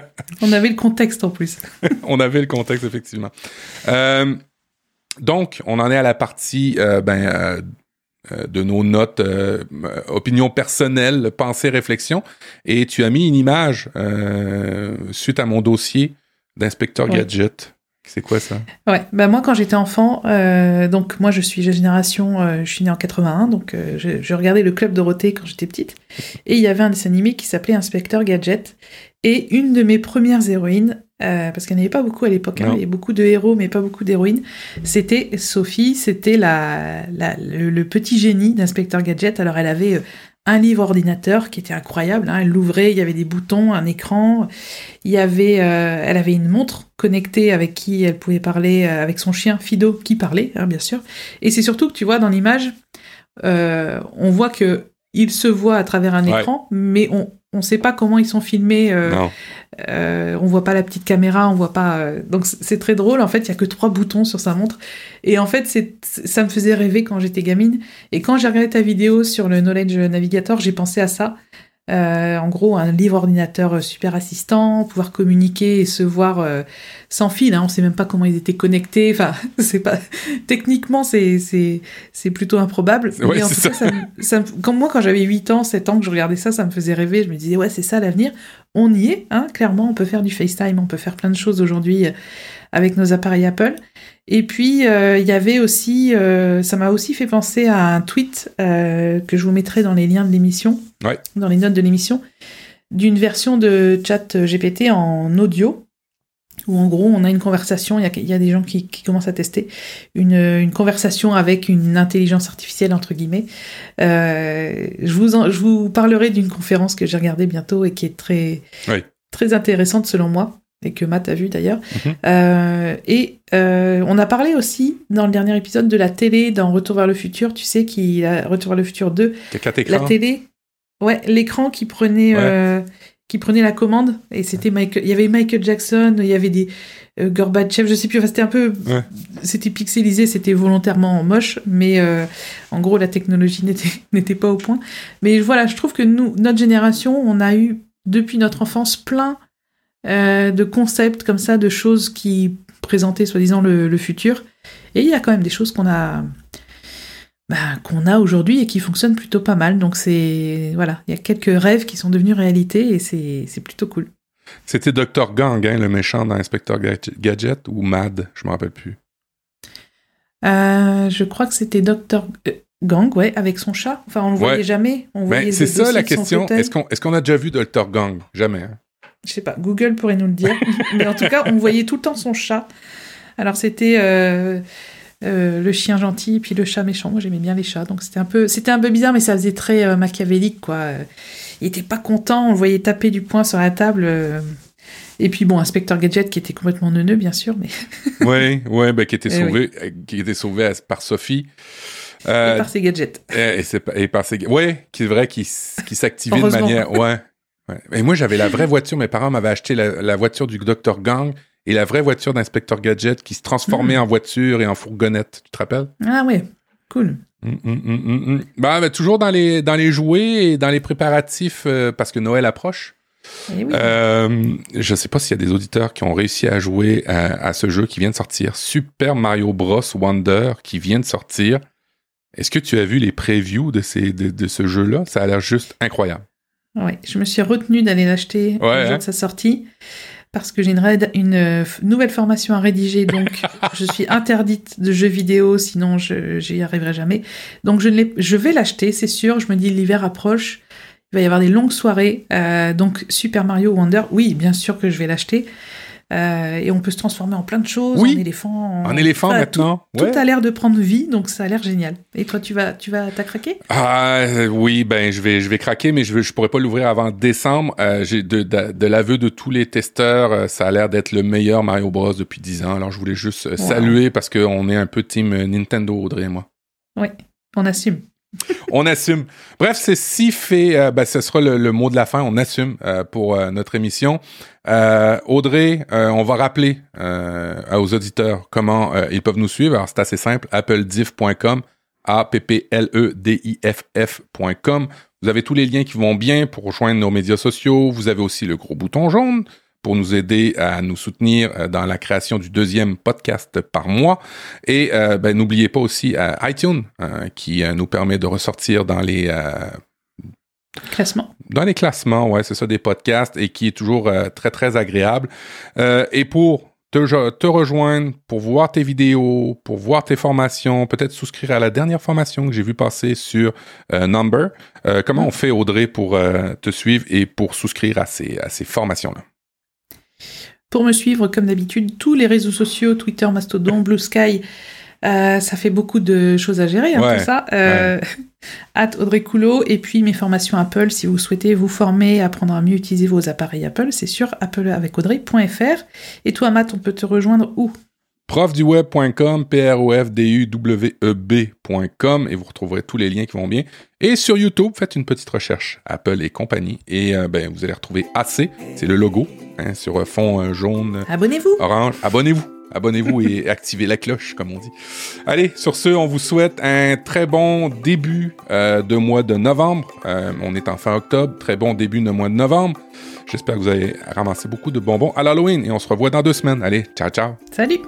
*laughs* On avait le contexte en plus. on avait le contexte, effectivement. Euh, donc, on en est à la partie euh, ben, euh, de nos notes, opinions personnelles, pensées, réflexions. Et tu as mis une image suite à mon dossier d'inspecteur gadget. C'est quoi ça? Ouais, bah moi quand j'étais enfant, euh, donc moi je suis de génération, euh, je suis née en 81, donc euh, je, regardais le Club Dorothée quand j'étais petite, et il y avait un dessin animé qui s'appelait Inspecteur Gadget, et une de mes premières héroïnes, parce qu'il n'y en avait pas beaucoup à l'époque, hein, il y avait beaucoup de héros mais pas beaucoup d'héroïnes, c'était Sophie, c'était la, le, petit génie d'Inspecteur Gadget, alors elle avait un livre ordinateur qui était incroyable. Hein. Elle l'ouvrait, il y avait des boutons, un écran. Il y avait, euh, elle avait une montre connectée avec qui elle pouvait parler, euh, avec son chien Fido qui parlait, hein, bien sûr. Et c'est surtout que tu vois dans l'image, euh, on voit que il se voit à travers un écran, mais on on sait pas comment ils sont filmés. Euh, euh, on voit pas la petite caméra, on voit pas. Euh, donc c'est très drôle. En fait, il y a que trois boutons sur sa montre. Et en fait, c'est ça me faisait rêver quand j'étais gamine. Et quand j'ai regardé ta vidéo sur le Knowledge Navigator, j'ai pensé à ça. Euh, en gros, un livre ordinateur euh, super assistant, pouvoir communiquer et se voir euh, sans fil. Hein, on sait même pas comment ils étaient connectés. Enfin, *laughs* c'est pas techniquement c'est c'est c'est plutôt improbable. mais en tout cas, ça, ça, comme moi quand j'avais 8 ans, 7 ans que je regardais ça, ça me faisait rêver. Je me disais ouais, c'est ça l'avenir. On y est, hein, clairement. On peut faire du FaceTime, on peut faire plein de choses aujourd'hui avec nos appareils Apple. Et puis, euh, il y avait aussi, euh, ça m'a aussi fait penser à un tweet euh, que je vous mettrai dans les liens de l'émission, dans les notes de l'émission, d'une version de chat GPT en audio, où en gros, on a une conversation, il y a, des gens qui, commencent à tester, une, conversation avec une intelligence artificielle, entre guillemets. je, vous je vous parlerai d'une conférence que j'ai regardée bientôt et qui est très, très intéressante selon moi et que Matt a vu d'ailleurs. Mhm. Euh, et euh, on a parlé aussi dans le dernier épisode de la télé dans Retour vers le futur, tu sais, qui Retour vers le futur 2. La télé, ouais, l'écran qui prenait euh, qui prenait la commande et c'était Michael. Il y avait Michael Jackson, il y avait des Gorbatchev, je sais plus. c'était un peu, c'était pixelisé, c'était volontairement moche, mais en gros la technologie *laughs* n'était n'était pas au point. Mais voilà, je trouve que nous, notre génération, on a eu depuis notre enfance plein euh, de concepts comme ça, de choses qui présentaient soi-disant le, futur. Et il y a quand même des choses qu'on a, bah, qu'on a aujourd'hui et qui fonctionnent plutôt pas mal. Donc c'est voilà, il y a quelques rêves qui sont devenus réalité et c'est plutôt cool. C'était Dr Gang, hein, le méchant dans Inspector Gadget ou Mad, je me rappelle plus. Euh, je crois que c'était Dr euh, Gang, ouais, avec son chat. Enfin, on le voyait jamais. Ben, c'est ça la question. Est-ce qu'on est qu'on a déjà vu Dr Gang? Jamais. Hein? Je sais pas, Google pourrait nous le dire. *laughs* Mais en tout cas, on voyait tout le temps son chat. Alors c'était euh, euh, le chien gentil puis le chat méchant. Moi j'aimais bien les chats, donc c'était un peu, c'était un peu bizarre, mais ça faisait très euh, machiavélique quoi. Il était pas content, on le voyait taper du poing sur la table. Et puis bon, Inspecteur Gadget qui était complètement neuneux bien sûr, mais. *laughs* oui, ouais, ben, qui était sauvé, qui était sauvé par Sophie. et par ses gadgets. Et, et, par ses, ouais, qui est vrai, qui, qui s'activait de manière, ouais. Et moi, j'avais la vraie voiture. Mes parents m'avaient acheté la, voiture du Dr Gang et la vraie voiture d'inspecteur Gadget qui se transformait hmm. en voiture et en fourgonnette. Tu te rappelles? Ah ouais, cool. Mm, mm, bah, toujours dans les, dans les jouets et dans les préparatifs euh, parce que Noël approche. Eh oui. euh, je sais pas s'il y a des auditeurs qui ont réussi à jouer à, ce jeu qui vient de sortir, Super Mario Bros. Wonder, qui vient de sortir. Est-ce que tu as vu les previews de, ces, de, ce jeu-là? Ça a l'air juste incroyable. Oui, je me suis retenu d'aller l'acheter ouais, le jour de sa sortie parce que j'ai une, une euh, nouvelle formation à rédiger, donc *laughs* je suis interdite de jeux vidéo, sinon je j'y arriverai jamais. Donc je, je vais l'acheter, c'est sûr. Je me dis l'hiver approche, il va y avoir des longues soirées. Euh, donc Super Mario Wonder, oui, bien sûr que je vais l'acheter. Euh, et on peut se transformer en plein de choses, oui. en éléphant. En, éléphant maintenant. Tout, a l'air de prendre vie, donc ça a l'air génial. Et toi, tu vas, tu vas, t'as craqué Ah oui, ben je vais, je vais craquer, mais je, je pourrais pas l'ouvrir avant décembre. Euh, j'ai de, de, l'aveu de tous les testeurs, euh, ça a l'air d'être le meilleur Mario Bros depuis 10 ans. Alors je voulais juste saluer parce qu'on est un peu team Nintendo, Audrey et moi. Oui, on assume. On assume. Bref, c'est si fait. Euh, ben, ce sera le, mot de la fin. On assume euh, pour euh, notre émission. Audrey, on va rappeler aux auditeurs comment ils peuvent nous suivre. Alors, c'est assez simple. applediff.com, a p p l e d i f f.com. Vous avez tous les liens qui vont bien pour rejoindre nos médias sociaux. Vous avez aussi le gros bouton jaune pour nous aider à nous soutenir euh, dans la création du deuxième podcast par mois. Et euh, ben, n'oubliez pas aussi euh, iTunes, qui nous permet de ressortir dans les Classements. Dans les classements, ouais, c'est ça, des podcasts et qui est toujours très, très agréable. et pour te, te, rejoindre, pour voir tes vidéos, pour voir tes formations, peut-être souscrire à la dernière formation que j'ai vu passer sur Number, comment mm. on fait, Audrey, pour te suivre et pour souscrire à ces, à ces formations-là? Pour me suivre, comme d'habitude, tous les réseaux sociaux, Twitter, Mastodon, Blue Sky, euh, ça fait beaucoup de choses à gérer, hein, tout ça. Euh, *laughs* Audrey Coulot, et puis mes formations Apple, si vous souhaitez vous former, apprendre à mieux utiliser vos appareils Apple, c'est sur appleavecAudrey.fr. Et toi, Matt, on peut te rejoindre où? profduweb.com, P-R-O-F-D-U-W-E-B.com, et vous retrouverez tous les liens qui vont bien. Et sur YouTube, faites une petite recherche Apple et compagnie, et euh, ben, vous allez retrouver AC, c'est le logo, hein, sur fond euh, jaune, abonnez-vous, orange, abonnez-vous. Abonnez-vous et *laughs* activez la cloche, comme on dit. Allez, sur ce, on vous souhaite un très bon début euh, de mois de novembre. on est en fin octobre, très bon début de mois de novembre. J'espère que vous avez ramassé beaucoup de bonbons à l'Halloween et on se revoit dans deux semaines. Allez, ciao, ciao. Salut.